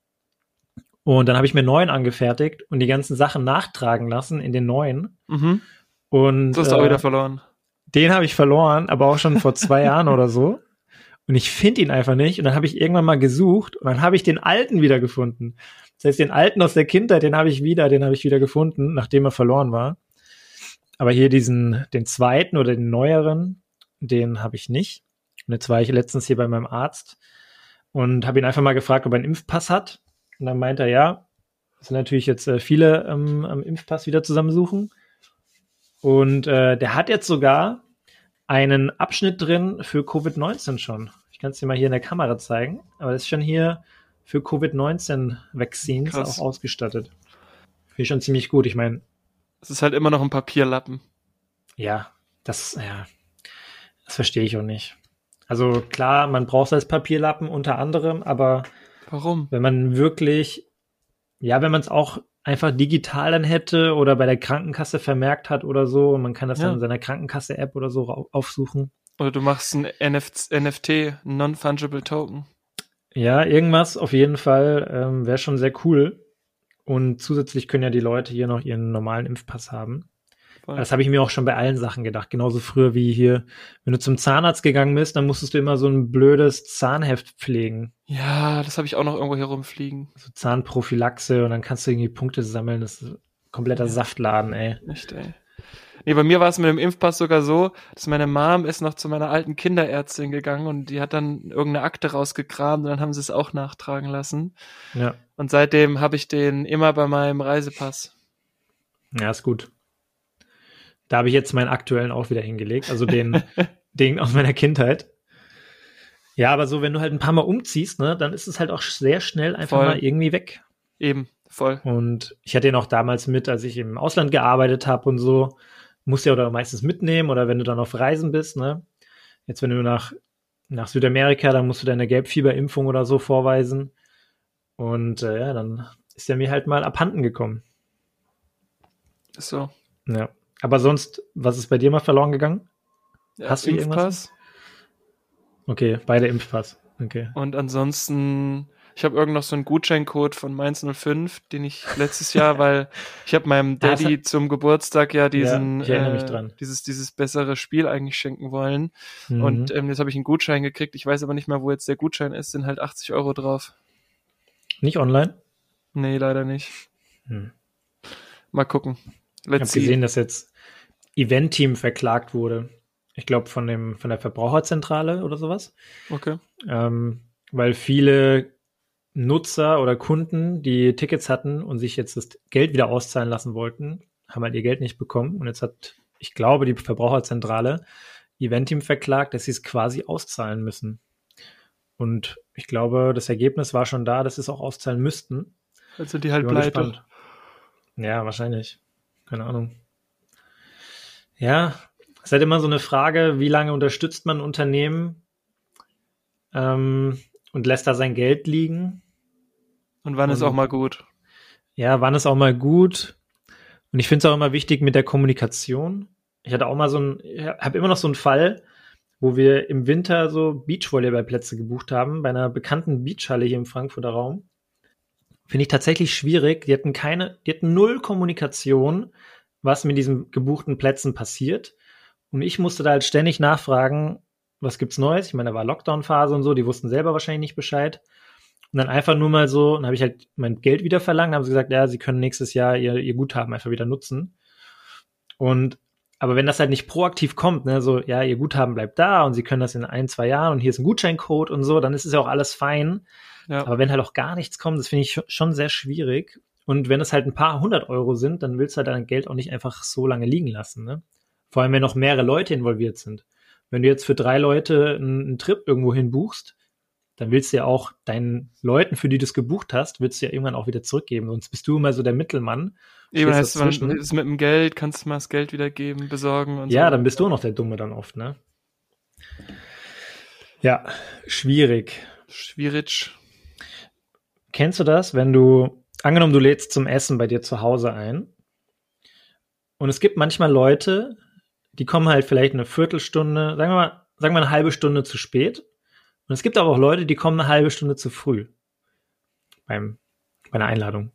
Und dann habe ich mir neuen angefertigt und die ganzen Sachen nachtragen lassen in den neuen. Mhm. Und du hast äh, auch wieder verloren. Den habe ich verloren, aber auch schon vor zwei Jahren oder so. Und ich finde ihn einfach nicht. Und dann habe ich irgendwann mal gesucht und dann habe ich den alten wieder gefunden. Das heißt, den alten aus der Kindheit, den habe ich wieder, den habe ich wieder gefunden, nachdem er verloren war. Aber hier diesen, den zweiten oder den neueren, den habe ich nicht. Und jetzt war ich letztens hier bei meinem Arzt und habe ihn einfach mal gefragt, ob er einen Impfpass hat. Und dann meint er, ja, es sind natürlich jetzt äh, viele ähm, am Impfpass wieder zusammensuchen. Und äh, der hat jetzt sogar einen Abschnitt drin für Covid-19 schon. Ich kann es dir mal hier in der Kamera zeigen, aber das ist schon hier für Covid-19-Vaccines auch ausgestattet. Finde ich schon ziemlich gut. Ich meine. Es ist halt immer noch ein Papierlappen. Ja, das, ja, das verstehe ich auch nicht. Also klar, man braucht es als Papierlappen unter anderem, aber Warum? Wenn man wirklich, ja, wenn man es auch einfach digital dann hätte oder bei der Krankenkasse vermerkt hat oder so und man kann das ja. dann in seiner Krankenkasse-App oder so aufsuchen. Oder du machst ein NF NFT, Non-Fungible Token. Ja, irgendwas auf jeden Fall ähm, wäre schon sehr cool. Und zusätzlich können ja die Leute hier noch ihren normalen Impfpass haben. Voll. Das habe ich mir auch schon bei allen Sachen gedacht. Genauso früher wie hier, wenn du zum Zahnarzt gegangen bist, dann musstest du immer so ein blödes Zahnheft pflegen. Ja, das habe ich auch noch irgendwo herumfliegen. So Zahnprophylaxe und dann kannst du irgendwie Punkte sammeln. Das ist kompletter ja. Saftladen, ey. Echt, ey. Nee, bei mir war es mit dem Impfpass sogar so, dass meine Mom ist noch zu meiner alten Kinderärztin gegangen und die hat dann irgendeine Akte rausgekramt und dann haben sie es auch nachtragen lassen. Ja. Und seitdem habe ich den immer bei meinem Reisepass. Ja, ist gut. Da habe ich jetzt meinen aktuellen auch wieder hingelegt, also den, den aus meiner Kindheit. Ja, aber so, wenn du halt ein paar Mal umziehst, ne, dann ist es halt auch sehr schnell einfach voll. mal irgendwie weg. Eben, voll. Und ich hatte ihn auch damals mit, als ich im Ausland gearbeitet habe und so, musst ja oder meistens mitnehmen oder wenn du dann auf Reisen bist, ne. Jetzt, wenn du nach, nach Südamerika, dann musst du deine Gelbfieberimpfung oder so vorweisen. Und äh, ja, dann ist er mir halt mal abhanden gekommen. Ist so. Ja. Aber sonst, was ist bei dir mal verloren gegangen? Ja, Hast du Impfpass. irgendwas? Okay, beide Impfpass. Okay. Und ansonsten, ich habe irgend noch so einen Gutscheincode von Mainz 05, den ich letztes Jahr, weil ich habe meinem Daddy ah, zum Geburtstag ja diesen ja, äh, dieses dieses bessere Spiel eigentlich schenken wollen. Mhm. Und ähm, jetzt habe ich einen Gutschein gekriegt. Ich weiß aber nicht mal, wo jetzt der Gutschein ist. Sind halt 80 Euro drauf. Nicht online? Nee, leider nicht. Hm. Mal gucken. Let's ich habe gesehen, dass jetzt Event-Team verklagt wurde. Ich glaube von dem von der Verbraucherzentrale oder sowas. Okay. Ähm, weil viele Nutzer oder Kunden, die Tickets hatten und sich jetzt das Geld wieder auszahlen lassen wollten, haben halt ihr Geld nicht bekommen. Und jetzt hat, ich glaube, die Verbraucherzentrale Event-Team verklagt, dass sie es quasi auszahlen müssen. Und ich glaube, das Ergebnis war schon da, dass sie es auch auszahlen müssten. Also die halt pleite. Ja, wahrscheinlich. Keine Ahnung. Ja, es ist halt immer so eine Frage, wie lange unterstützt man Unternehmen ähm, und lässt da sein Geld liegen? Und wann und, ist auch mal gut? Ja, wann ist auch mal gut? Und ich finde es auch immer wichtig mit der Kommunikation. Ich hatte auch mal so ein, ich habe immer noch so einen Fall, wo wir im Winter so Beachvolleyballplätze gebucht haben, bei einer bekannten Beachhalle hier im Frankfurter Raum. Finde ich tatsächlich schwierig. Die hatten keine, die hatten null Kommunikation was mit diesen gebuchten Plätzen passiert. Und ich musste da halt ständig nachfragen, was gibt's Neues? Ich meine, da war Lockdown-Phase und so, die wussten selber wahrscheinlich nicht Bescheid. Und dann einfach nur mal so, dann habe ich halt mein Geld wieder verlangt, haben sie gesagt, ja, sie können nächstes Jahr ihr, ihr Guthaben einfach wieder nutzen. Und aber wenn das halt nicht proaktiv kommt, ne, so, ja, ihr Guthaben bleibt da und sie können das in ein, zwei Jahren und hier ist ein Gutscheincode und so, dann ist es ja auch alles fein. Ja. Aber wenn halt auch gar nichts kommt, das finde ich schon sehr schwierig. Und wenn es halt ein paar hundert Euro sind, dann willst du halt dein Geld auch nicht einfach so lange liegen lassen. Ne? Vor allem, wenn noch mehrere Leute involviert sind. Wenn du jetzt für drei Leute einen, einen Trip irgendwo hin buchst, dann willst du ja auch deinen Leuten, für die du es gebucht hast, willst du ja irgendwann auch wieder zurückgeben. Sonst bist du immer so der Mittelmann. Eben heißt man ist mit dem Geld, kannst du mal das Geld wiedergeben, besorgen und Ja, so. dann bist du noch der Dumme dann oft, ne? Ja, schwierig. Schwierig. Kennst du das, wenn du, angenommen, du lädst zum Essen bei dir zu Hause ein und es gibt manchmal Leute, die kommen halt vielleicht eine Viertelstunde, sagen wir mal, sagen wir eine halbe Stunde zu spät. Und es gibt aber auch Leute, die kommen eine halbe Stunde zu früh beim, bei einer Einladung.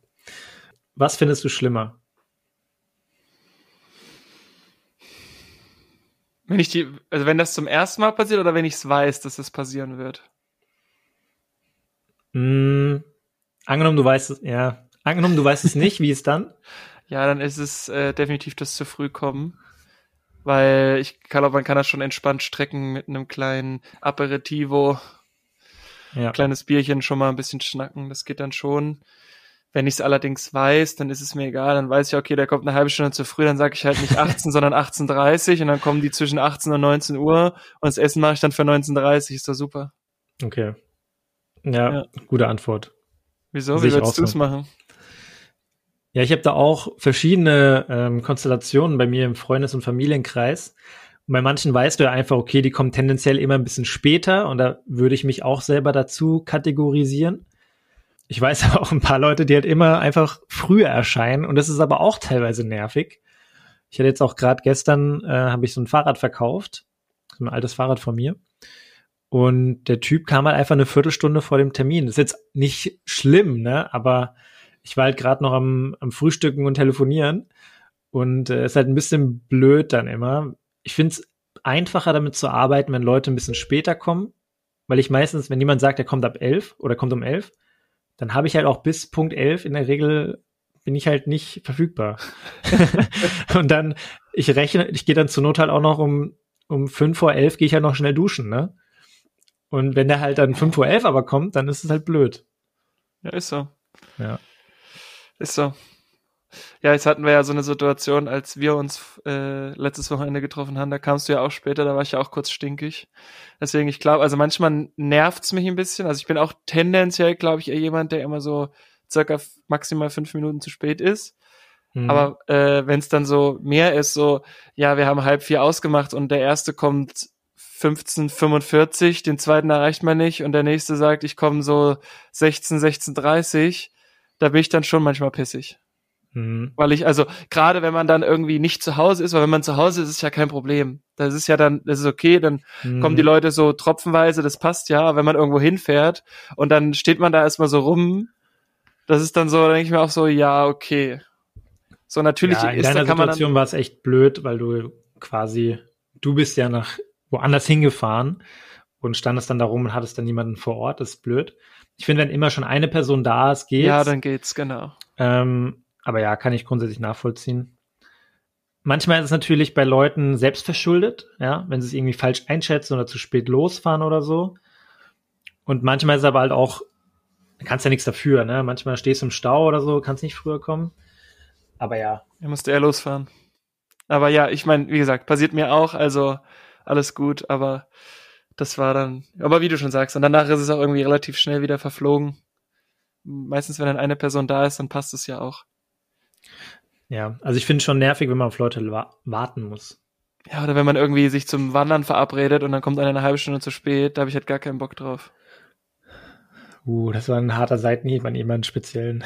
Was findest du schlimmer? Wenn ich die, also wenn das zum ersten Mal passiert oder wenn ich es weiß, dass das passieren wird? Mm, angenommen, du weißt es, ja. Angenommen, du weißt es nicht, wie ist dann? Ja, dann ist es äh, definitiv das zu früh kommen. Weil ich glaube, man kann das schon entspannt strecken mit einem kleinen Aperitivo, Ja. kleines Bierchen schon mal ein bisschen schnacken. Das geht dann schon. Wenn ich es allerdings weiß, dann ist es mir egal. Dann weiß ich, okay, der kommt eine halbe Stunde zu früh. Dann sage ich halt nicht 18, sondern 18.30 und dann kommen die zwischen 18 und 19 Uhr und das Essen mache ich dann für 19.30 Ist doch super. Okay. Ja, Ja. gute Antwort. Wieso? Wie würdest du es machen? Ja, ich habe da auch verschiedene ähm, Konstellationen bei mir im Freundes- und Familienkreis. Und bei manchen weißt du ja einfach, okay, die kommen tendenziell immer ein bisschen später und da würde ich mich auch selber dazu kategorisieren. Ich weiß aber auch ein paar Leute, die halt immer einfach früher erscheinen und das ist aber auch teilweise nervig. Ich hatte jetzt auch gerade gestern, äh, habe ich so ein Fahrrad verkauft, so ein altes Fahrrad von mir. Und der Typ kam halt einfach eine Viertelstunde vor dem Termin. Das ist jetzt nicht schlimm, ne? Aber ich war halt gerade noch am, am Frühstücken und telefonieren und äh, ist halt ein bisschen blöd dann immer. Ich finde es einfacher damit zu arbeiten, wenn Leute ein bisschen später kommen, weil ich meistens, wenn jemand sagt, er kommt ab elf oder kommt um elf, dann habe ich halt auch bis Punkt elf in der Regel bin ich halt nicht verfügbar. und dann, ich rechne, ich gehe dann zur Not halt auch noch um, um fünf vor elf gehe ich halt noch schnell duschen, ne? Und wenn der halt dann fünf vor elf aber kommt, dann ist es halt blöd. Ja, ist so. Ja. Ist so. Ja, jetzt hatten wir ja so eine Situation, als wir uns äh, letztes Wochenende getroffen haben, da kamst du ja auch später, da war ich ja auch kurz stinkig. Deswegen, ich glaube, also manchmal nervt's mich ein bisschen. Also ich bin auch tendenziell, glaube ich, eher jemand, der immer so circa maximal fünf Minuten zu spät ist. Mhm. Aber äh, wenn es dann so mehr ist, so, ja, wir haben halb vier ausgemacht und der erste kommt 15.45, den zweiten erreicht man nicht und der nächste sagt, ich komme so 16, 16.30, da bin ich dann schon manchmal pissig. Mhm. Weil ich, also gerade wenn man dann irgendwie nicht zu Hause ist, weil wenn man zu Hause ist, ist ja kein Problem. Das ist ja dann, das ist okay, dann Mhm. kommen die Leute so tropfenweise, das passt ja, wenn man irgendwo hinfährt und dann steht man da erstmal so rum, das ist dann so, da denke ich mir auch so, ja, okay. So natürlich ja, in ist, deiner kann Situation war es echt blöd, weil du quasi, du bist ja nach woanders hingefahren und standest dann da rum und hattest dann niemanden vor Ort. Das ist blöd. Ich finde, wenn immer schon eine Person da ist, geht's. ja, dann geht's, genau. Ähm, aber ja, kann ich grundsätzlich nachvollziehen. Manchmal ist es natürlich bei Leuten selbst verschuldet, ja, wenn sie es irgendwie falsch einschätzen oder zu spät losfahren oder so. Und manchmal ist es aber halt auch, da kannst ja nichts dafür, ne? Manchmal stehst du im Stau oder so, kannst nicht früher kommen. Aber ja, Er musste eher losfahren. Aber ja, ich meine, wie gesagt, passiert mir auch, also alles gut, aber das war dann, aber wie du schon sagst, und danach ist es auch irgendwie relativ schnell wieder verflogen. Meistens, wenn dann eine Person da ist, dann passt es ja auch. ja. Also ich finde es schon nervig, wenn man auf Leute wa warten muss. Ja, oder wenn man irgendwie sich zum Wandern verabredet und dann kommt einer eine halbe Stunde zu spät, da habe ich halt gar keinen Bock drauf. Uh, das war ein harter Seitenhieb an jemanden speziellen.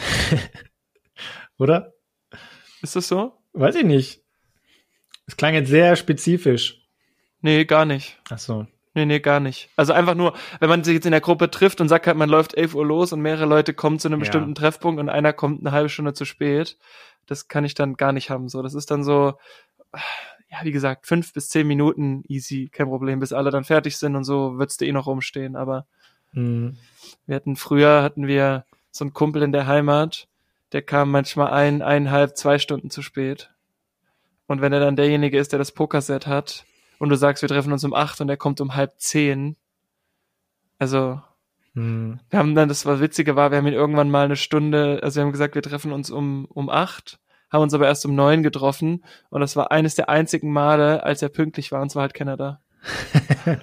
oder? Ist das so? Weiß ich nicht. Es klang jetzt sehr spezifisch. Nee, gar nicht. Ach so. Nee, nee, gar nicht. Also einfach nur, wenn man sich jetzt in der Gruppe trifft und sagt halt, man läuft 11 Uhr los und mehrere Leute kommen zu einem Ja. bestimmten Treffpunkt und einer kommt eine halbe Stunde zu spät, das kann ich dann gar nicht haben. So, das ist dann so, ja, wie gesagt, fünf bis zehn Minuten easy, kein Problem, bis alle dann fertig sind und so wird's dir eh noch rumstehen. Aber Hm. wir hatten früher, hatten wir so einen Kumpel in der Heimat, der kam manchmal ein, eineinhalb, zwei Stunden zu spät. Und wenn er dann derjenige ist, der das Pokerset hat, und du sagst, wir treffen uns um acht und er kommt um halb zehn, also Hm. wir haben dann, das war witzige war, wir haben ihn irgendwann mal eine Stunde, also wir haben gesagt, wir treffen uns um, um acht, haben uns aber erst um neun getroffen und das war eines der einzigen Male, als er pünktlich war und es war halt keiner da.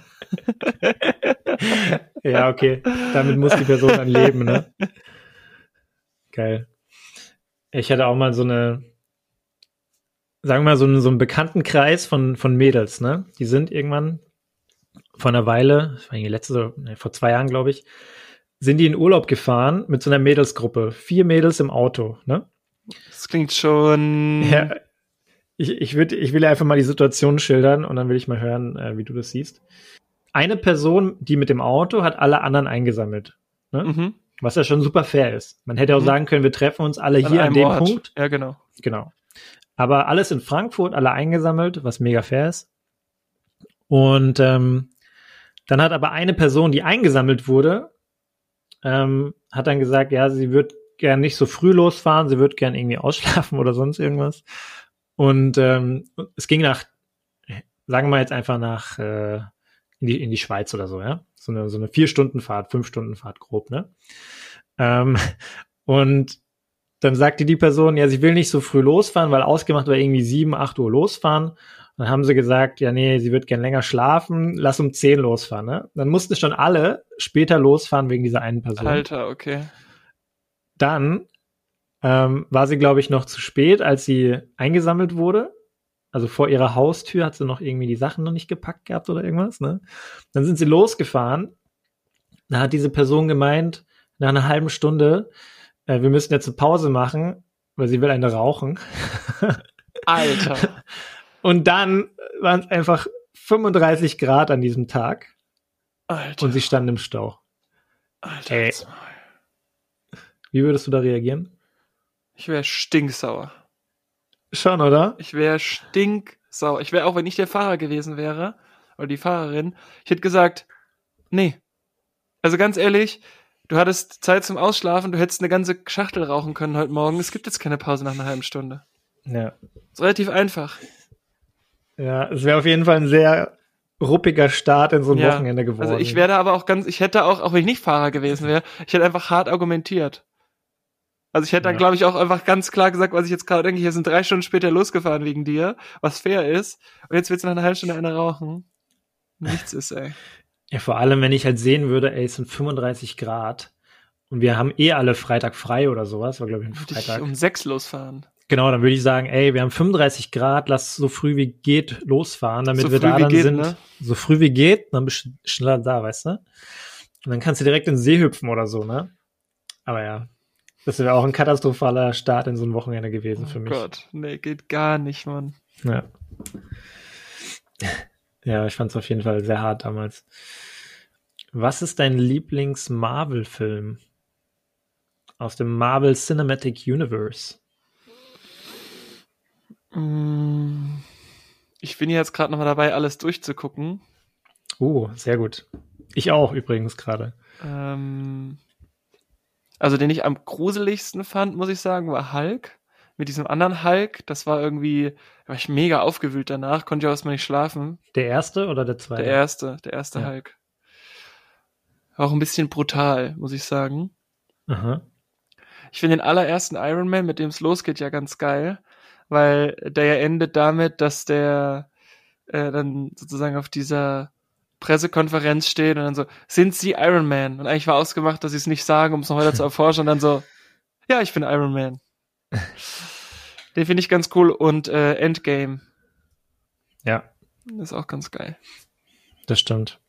ja, okay. Damit muss die Person dann leben, ne? Geil. Ich hatte auch mal so eine, sagen wir mal, so einen, so einen Bekanntenkreis von, von Mädels, ne? Die sind irgendwann vor einer Weile, letzte, ne, vor zwei Jahren, glaube ich, sind die in Urlaub gefahren mit so einer Mädelsgruppe. Vier Mädels im Auto, ne? Das klingt schon. Ja, ich, ich, würd, ich will einfach mal die Situation schildern und dann will ich mal hören, äh, wie du das siehst. Eine Person, die mit dem Auto, hat alle anderen eingesammelt. Ne? Mhm. Was ja schon super fair ist. Man hätte auch mhm. sagen können, wir treffen uns alle an hier an dem Ort. Punkt. Ja, genau. Genau. Aber alles in Frankfurt, alle eingesammelt, was mega fair ist. Und ähm, dann hat aber eine Person, die eingesammelt wurde, ähm, hat dann gesagt, ja, sie wird gern nicht so früh losfahren, sie wird gern irgendwie ausschlafen oder sonst irgendwas. Und ähm, es ging nach, sagen wir jetzt einfach nach äh, in, die, in die Schweiz oder so, ja. So eine, so eine Vier-Stunden-Fahrt, Fünf-Stunden-Fahrt grob, ne? Ähm, und dann sagte die Person, ja, sie will nicht so früh losfahren, weil ausgemacht war irgendwie sieben, acht Uhr losfahren. Dann haben sie gesagt, ja, nee, sie wird gern länger schlafen, lass um zehn losfahren, ne? Dann mussten schon alle später losfahren wegen dieser einen Person. Alter, okay. Dann ähm, war sie, glaube ich, noch zu spät, als sie eingesammelt wurde. Also vor ihrer Haustür hat sie noch irgendwie die Sachen noch nicht gepackt gehabt oder irgendwas. Ne? Dann sind sie losgefahren. Da hat diese Person gemeint, nach einer halben Stunde, äh, wir müssen jetzt eine Pause machen, weil sie will eine rauchen. Alter. Und dann waren es einfach 35 Grad an diesem Tag. Alter. Und sie stand im Stau. Alter. Ey. Wie würdest du da reagieren? Ich wäre stinksauer. Schon, oder? Ich wäre stinksauer. Ich wäre auch, wenn ich der Fahrer gewesen wäre, oder die Fahrerin, ich hätte gesagt, nee. Also ganz ehrlich, du hattest Zeit zum Ausschlafen, du hättest eine ganze Schachtel rauchen können heute Morgen. Es gibt jetzt keine Pause nach einer halben Stunde. Ja. Ist relativ einfach. Ja, es wäre auf jeden Fall ein sehr ruppiger Start in so ein ja. Wochenende geworden. Also ich wäre aber auch ganz, ich hätte auch, auch wenn ich nicht Fahrer gewesen wäre, ich hätte einfach hart argumentiert. Also ich hätte dann, ja. glaube ich, auch einfach ganz klar gesagt, was ich jetzt gerade denke, hier sind drei Stunden später losgefahren wegen dir, was fair ist. Und jetzt willst du nach einer halben Stunde eine rauchen. Nichts ist, ey. Ja, vor allem, wenn ich halt sehen würde, ey, es sind 35 Grad und wir haben eh alle Freitag frei oder sowas, war glaube ich ein Freitag. Ich um sechs losfahren. Genau, dann würde ich sagen, ey, wir haben 35 Grad, lass so früh wie geht losfahren, damit so wir da dann geht, sind. Ne? So früh wie geht, dann bist du schneller da, weißt du? Und dann kannst du direkt in den See hüpfen oder so, ne? Aber ja, das wäre auch ein katastrophaler Start in so ein Wochenende gewesen oh für mich. Oh Gott, nee, geht gar nicht, Mann. Ja. Ja, ich fand es auf jeden Fall sehr hart damals. Was ist dein Lieblings-Marvel-Film? Aus dem Marvel Cinematic Universe? Mm, ich bin jetzt gerade nochmal dabei, alles durchzugucken. Oh, sehr gut. Ich auch übrigens gerade. Ähm, also den ich am gruseligsten fand, muss ich sagen, war Hulk. Mit diesem anderen Hulk, das war irgendwie, war ich mega aufgewühlt danach, konnte ja erstmal nicht schlafen. Der erste oder der zweite? Der erste, der erste ja. Hulk. War auch ein bisschen brutal, muss ich sagen. Aha. Ich finde den allerersten Iron Man, mit dem es losgeht, ja ganz geil weil der ja endet damit, dass der äh, dann sozusagen auf dieser Pressekonferenz steht und dann so, sind Sie Iron Man? Und eigentlich war ausgemacht, dass sie es nicht sagen, um es noch weiter zu erforschen und dann so, ja, ich bin Iron Man. Den finde ich ganz cool und äh, Endgame. Ja. ist auch ganz geil. Das stimmt.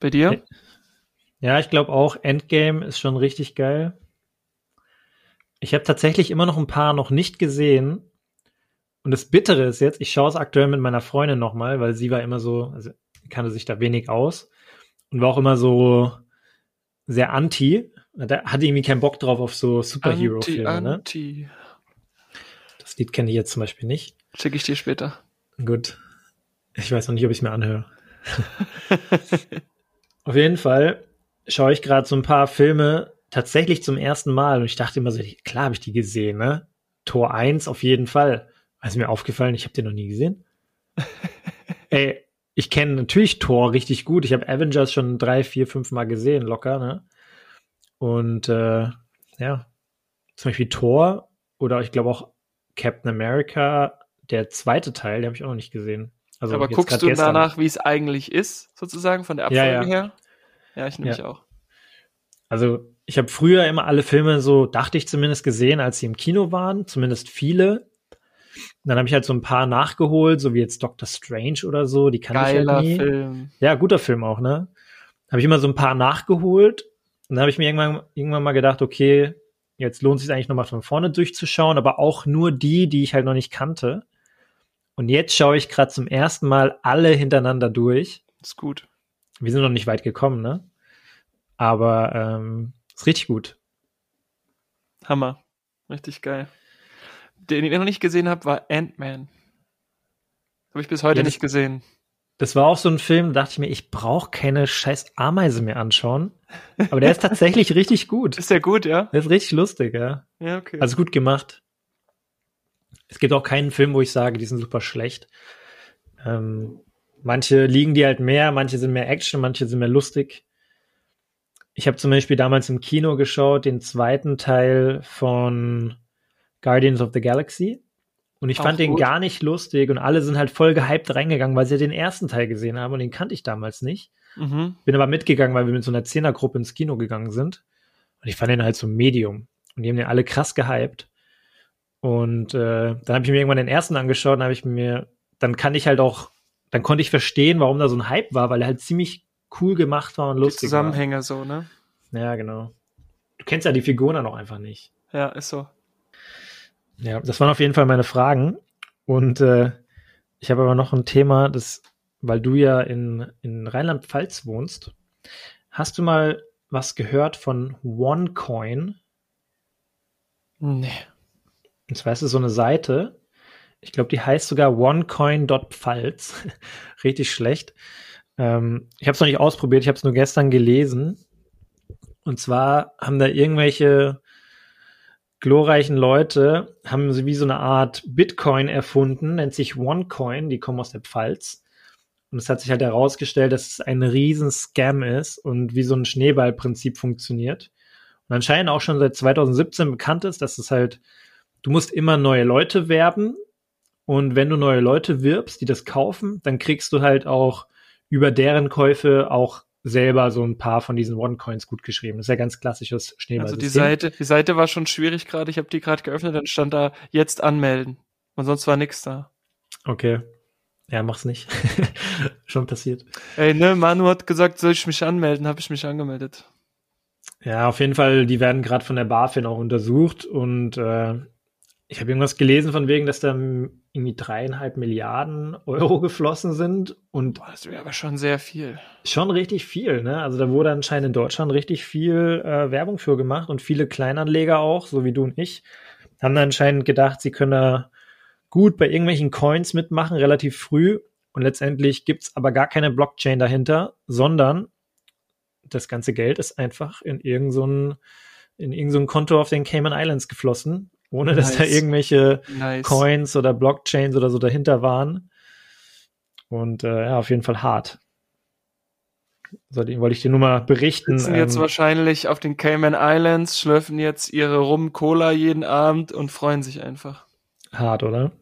Bei dir? Ja, ich glaube auch, Endgame ist schon richtig geil. Ich habe tatsächlich immer noch ein paar noch nicht gesehen. Und das Bittere ist jetzt, ich schaue es aktuell mit meiner Freundin nochmal, weil sie war immer so, also kannte sich da wenig aus und war auch immer so sehr anti. Da hatte irgendwie keinen Bock drauf auf so Superhero-Filme. Anti, ne? Das Lied kenne ich jetzt zum Beispiel nicht. Schicke ich dir später. Gut. Ich weiß noch nicht, ob ich es mir anhöre. auf jeden Fall schaue ich gerade so ein paar Filme, tatsächlich zum ersten Mal und ich dachte immer so, klar habe ich die gesehen, ne? Tor 1 auf jeden Fall. ist mir aufgefallen, ich habe den noch nie gesehen. Ey, ich kenne natürlich Tor richtig gut. Ich habe Avengers schon drei, vier, fünf Mal gesehen, locker, ne? Und äh, ja, zum Beispiel Tor oder ich glaube auch Captain America, der zweite Teil, den habe ich auch noch nicht gesehen. Also Aber guckst du danach, wie es eigentlich ist, sozusagen, von der Abfolge ja, ja. her? Ja, ich nehme Ja. mich auch. Also ich habe früher immer alle Filme so, dachte ich zumindest, gesehen, als sie im Kino waren, zumindest viele. Und dann habe ich halt so ein paar nachgeholt, so wie jetzt Doctor Strange oder so, die ich Geiler halt nie. Film. Ja, guter Film auch, ne? Habe ich immer so ein paar nachgeholt. Und dann habe ich mir irgendwann, irgendwann mal gedacht, okay, jetzt lohnt es sich eigentlich nochmal von vorne durchzuschauen, aber auch nur die, die ich halt noch nicht kannte. Und jetzt schaue ich gerade zum ersten Mal alle hintereinander durch. Ist gut. Wir sind noch nicht weit gekommen, ne? Aber ähm, ist richtig gut. Hammer. Richtig geil. Den ich noch nicht gesehen habe, war Ant-Man. Habe ich bis heute Ja, nicht gesehen. Das war auch so ein Film, da dachte ich mir, ich brauche keine scheiß Ameise mehr anschauen. Aber der ist tatsächlich richtig gut. Ist der gut, ja? Der ist richtig lustig, ja. Ja, okay. Also gut gemacht. Es gibt auch keinen Film, wo ich sage, die sind super schlecht. Ähm, manche liegen die halt mehr, manche sind mehr Action, manche sind mehr lustig. Ich habe zum Beispiel damals im Kino geschaut, den zweiten Teil von Guardians of the Galaxy. Und ich Auch fand den gut. gar nicht lustig und alle sind halt voll gehypt reingegangen, weil sie ja den ersten Teil gesehen haben und den kannte ich damals nicht. mhm. Bin aber mitgegangen, weil wir mit so einer Zehnergruppe ins Kino gegangen sind. Und ich fand den halt so Medium. Und die haben den alle krass gehypt. Und äh, dann habe ich mir irgendwann den ersten angeschaut und habe ich mir, dann kann ich halt auch, dann konnte ich verstehen, warum da so ein Hype war, weil er halt ziemlich cool gemacht war und Die lustig Zusammenhänge so, ne? war. Ja, genau. Du kennst ja die Figuren dann auch einfach nicht. Ja, ist so. Ja, das waren auf jeden Fall meine Fragen. Und äh, ich habe aber noch ein Thema, das, weil du ja in, in Rheinland-Pfalz wohnst, hast du mal was gehört von OneCoin? Nee. Und zwar ist es so eine Seite, ich glaube, die heißt sogar onecoin.pfalz. Richtig schlecht. Ähm, ich habe es noch nicht ausprobiert, ich habe es nur gestern gelesen. Und zwar haben da irgendwelche glorreichen Leute, haben sie wie so eine Art Bitcoin erfunden, nennt sich OneCoin, die kommen aus der Pfalz. Und es hat sich halt herausgestellt, dass es ein riesen Scam ist und wie so ein Schneeballprinzip funktioniert. Und anscheinend auch schon seit 2017 bekannt ist, dass es halt du musst immer neue Leute werben. Und wenn du neue Leute wirbst, die das kaufen, dann kriegst du halt auch über deren Käufe auch selber so ein paar von diesen One-Coins gut geschrieben. Das ist ja ganz klassisches Also Schneeballsystem. die Seite, die Seite war schon schwierig gerade. Ich habe die gerade geöffnet, dann stand da jetzt anmelden. Und sonst war nix da. Okay. Ja, mach's nicht. schon passiert. Ey, ne, Manu hat gesagt, soll ich mich anmelden? Habe ich mich angemeldet. Ja, auf jeden Fall, die werden gerade von der BaFin auch untersucht und äh, ich habe irgendwas gelesen von wegen, dass da irgendwie dreieinhalb Milliarden Euro geflossen sind und Boah, das wäre aber schon sehr viel. Schon richtig viel, ne? Also da wurde anscheinend in Deutschland richtig viel äh, Werbung für gemacht und viele Kleinanleger auch, so wie du und ich, haben da anscheinend gedacht, sie können da gut bei irgendwelchen Coins mitmachen, relativ früh. Und letztendlich gibt's aber gar keine Blockchain dahinter, sondern das ganze Geld ist einfach in irgendein so in irgendein so Konto auf den Cayman Islands geflossen, ohne dass da Nice. irgendwelche Nice. Coins oder Blockchains oder so dahinter waren. Und äh, ja, auf jeden Fall hart. So, den wollte ich dir nur mal berichten. sitzen jetzt ähm, wahrscheinlich auf den Cayman Islands, schlürfen jetzt ihre Rum-Cola jeden Abend und freuen sich einfach. hart, oder?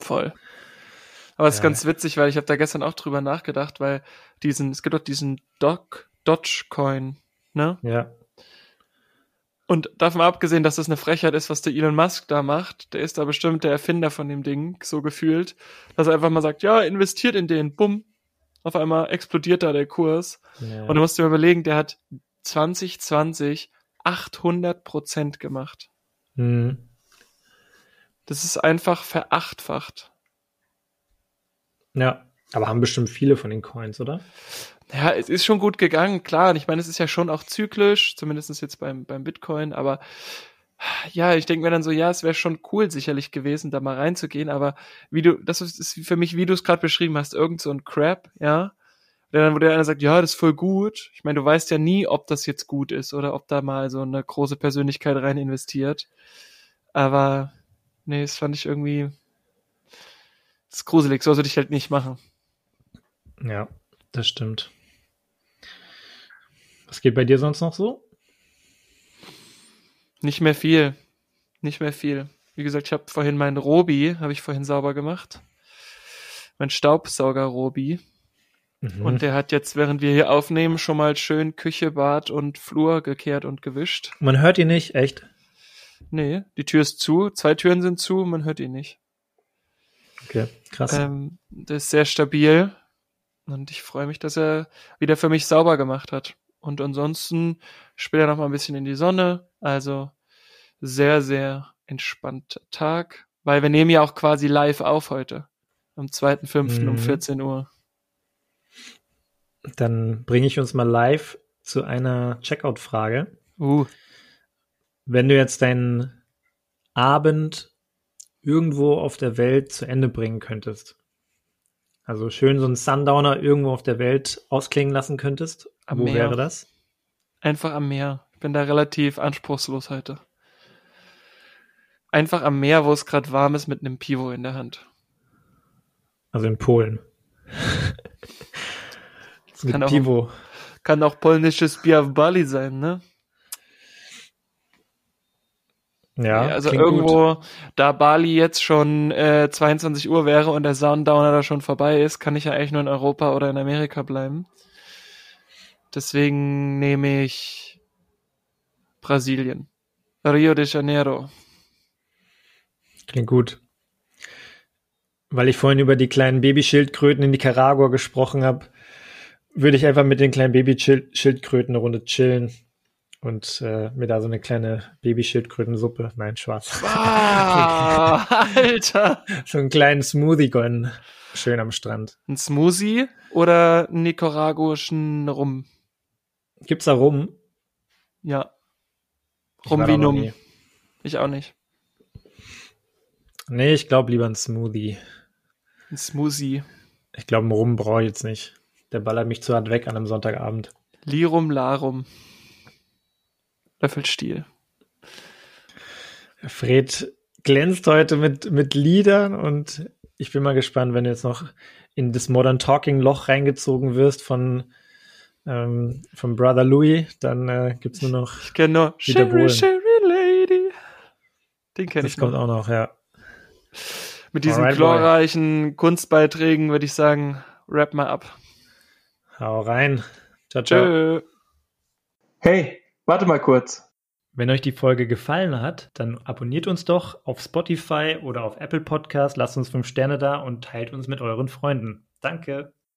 Voll. Aber es ist Ja. ganz witzig, weil ich habe da gestern auch drüber nachgedacht, weil diesen, es gibt doch diesen Doc, Dogecoin, ne? Ja. Und davon abgesehen, dass das eine Frechheit ist, was der Elon Musk da macht, der ist da bestimmt der Erfinder von dem Ding, so gefühlt, dass er einfach mal sagt, ja, investiert in den, bumm. Auf einmal explodiert da der Kurs. ja. Und du musst dir überlegen, der hat 2020 800 Prozent gemacht. Hm. Das ist einfach verachtfacht. ja. Aber haben bestimmt viele von den Coins, oder? Ja, es ist schon gut gegangen, klar. Und ich meine, es ist ja schon auch zyklisch, zumindest jetzt beim, beim Bitcoin, aber ja, ich denke mir dann so, ja, es wäre schon cool sicherlich gewesen, da mal reinzugehen, aber wie du, das ist, für mich, wie du es gerade beschrieben hast, irgend so ein Crap, ja. Der dann, wo der einer sagt, ja, das ist voll gut. Ich meine, du weißt ja nie, ob das jetzt gut ist oder ob da mal so eine große Persönlichkeit rein investiert. Aber nee, das fand ich irgendwie das ist gruselig, so sollte ich halt nicht machen. Ja, das stimmt. Was geht bei dir sonst noch so? Nicht mehr viel. Nicht mehr viel. Wie gesagt, ich habe vorhin meinen Robi, habe ich vorhin sauber gemacht. Mein Staubsauger Robi. Mhm. Und der hat jetzt, während wir hier aufnehmen, schon mal schön Küche, Bad und Flur gekehrt und gewischt. Man hört ihn nicht, echt? Nee, die Tür ist zu, zwei Türen sind zu, man hört ihn nicht. Okay, krass. Ähm, der ist sehr stabil und ich freue mich, dass er wieder für mich sauber gemacht hat. Und ansonsten später noch mal ein bisschen in die Sonne. Also sehr, sehr entspannter Tag, weil wir nehmen ja auch quasi live auf heute. Am 2.5. Mhm. um 14 Uhr. Dann bringe ich uns mal live zu einer Checkout-Frage. Uh. Wenn du jetzt deinen Abend irgendwo auf der Welt zu Ende bringen könntest, also schön so einen Sundowner irgendwo auf der Welt ausklingen lassen könntest, am wo Meer. wäre das? Einfach am Meer. Ich bin da relativ anspruchslos heute. Einfach am Meer, wo es gerade warm ist, mit einem Pivo in der Hand. Also in Polen. mit kann Pivo. Auch, kann auch polnisches Bier auf Bali sein, ne? Ja, also irgendwo, gut. da Bali jetzt schon äh, 22 Uhr wäre und der Sundowner da schon vorbei ist, kann ich ja eigentlich nur in Europa oder in Amerika bleiben. Deswegen nehme ich Brasilien. Rio de Janeiro. Klingt gut. Weil ich vorhin über die kleinen Babyschildkröten in Nicaragua gesprochen habe, würde ich einfach mit den kleinen Babyschildkröten eine Runde chillen und äh, mir da so eine kleine Babyschildkrötensuppe, nein, schwarz. Ah, Alter! so einen kleinen Smoothie gönnen. Schön am Strand. Ein Smoothie oder einen nicaraguischen Rum? Gibt's da Rum? Ja. Rum wie Num. Ich auch nicht. Nee, ich glaube lieber ein Smoothie. Ein Smoothie. Ich glaube, einen Rum brauche ich jetzt nicht. Der ballert mich zu hart weg an einem Sonntagabend. Lirum Larum. Löffelstiel. Fred glänzt heute mit, mit Liedern und ich bin mal gespannt, wenn du jetzt noch in das Modern Talking Loch reingezogen wirst von, ähm, von Brother Louis, dann äh, gibt es nur noch. Ich kenne nur Sherry, Sherry Lady. Den kenne ich. Das kommt noch. auch noch, ja. Mit diesen Alright, glorreichen boy. Kunstbeiträgen würde ich sagen, rap mal ab. Hau rein. Ciao, ciao. Tschö. Hey, Warte mal kurz. Wenn euch die Folge gefallen hat, dann abonniert uns doch auf Spotify oder auf Apple Podcast, lasst uns fünf Sterne da und teilt uns mit euren Freunden. Danke.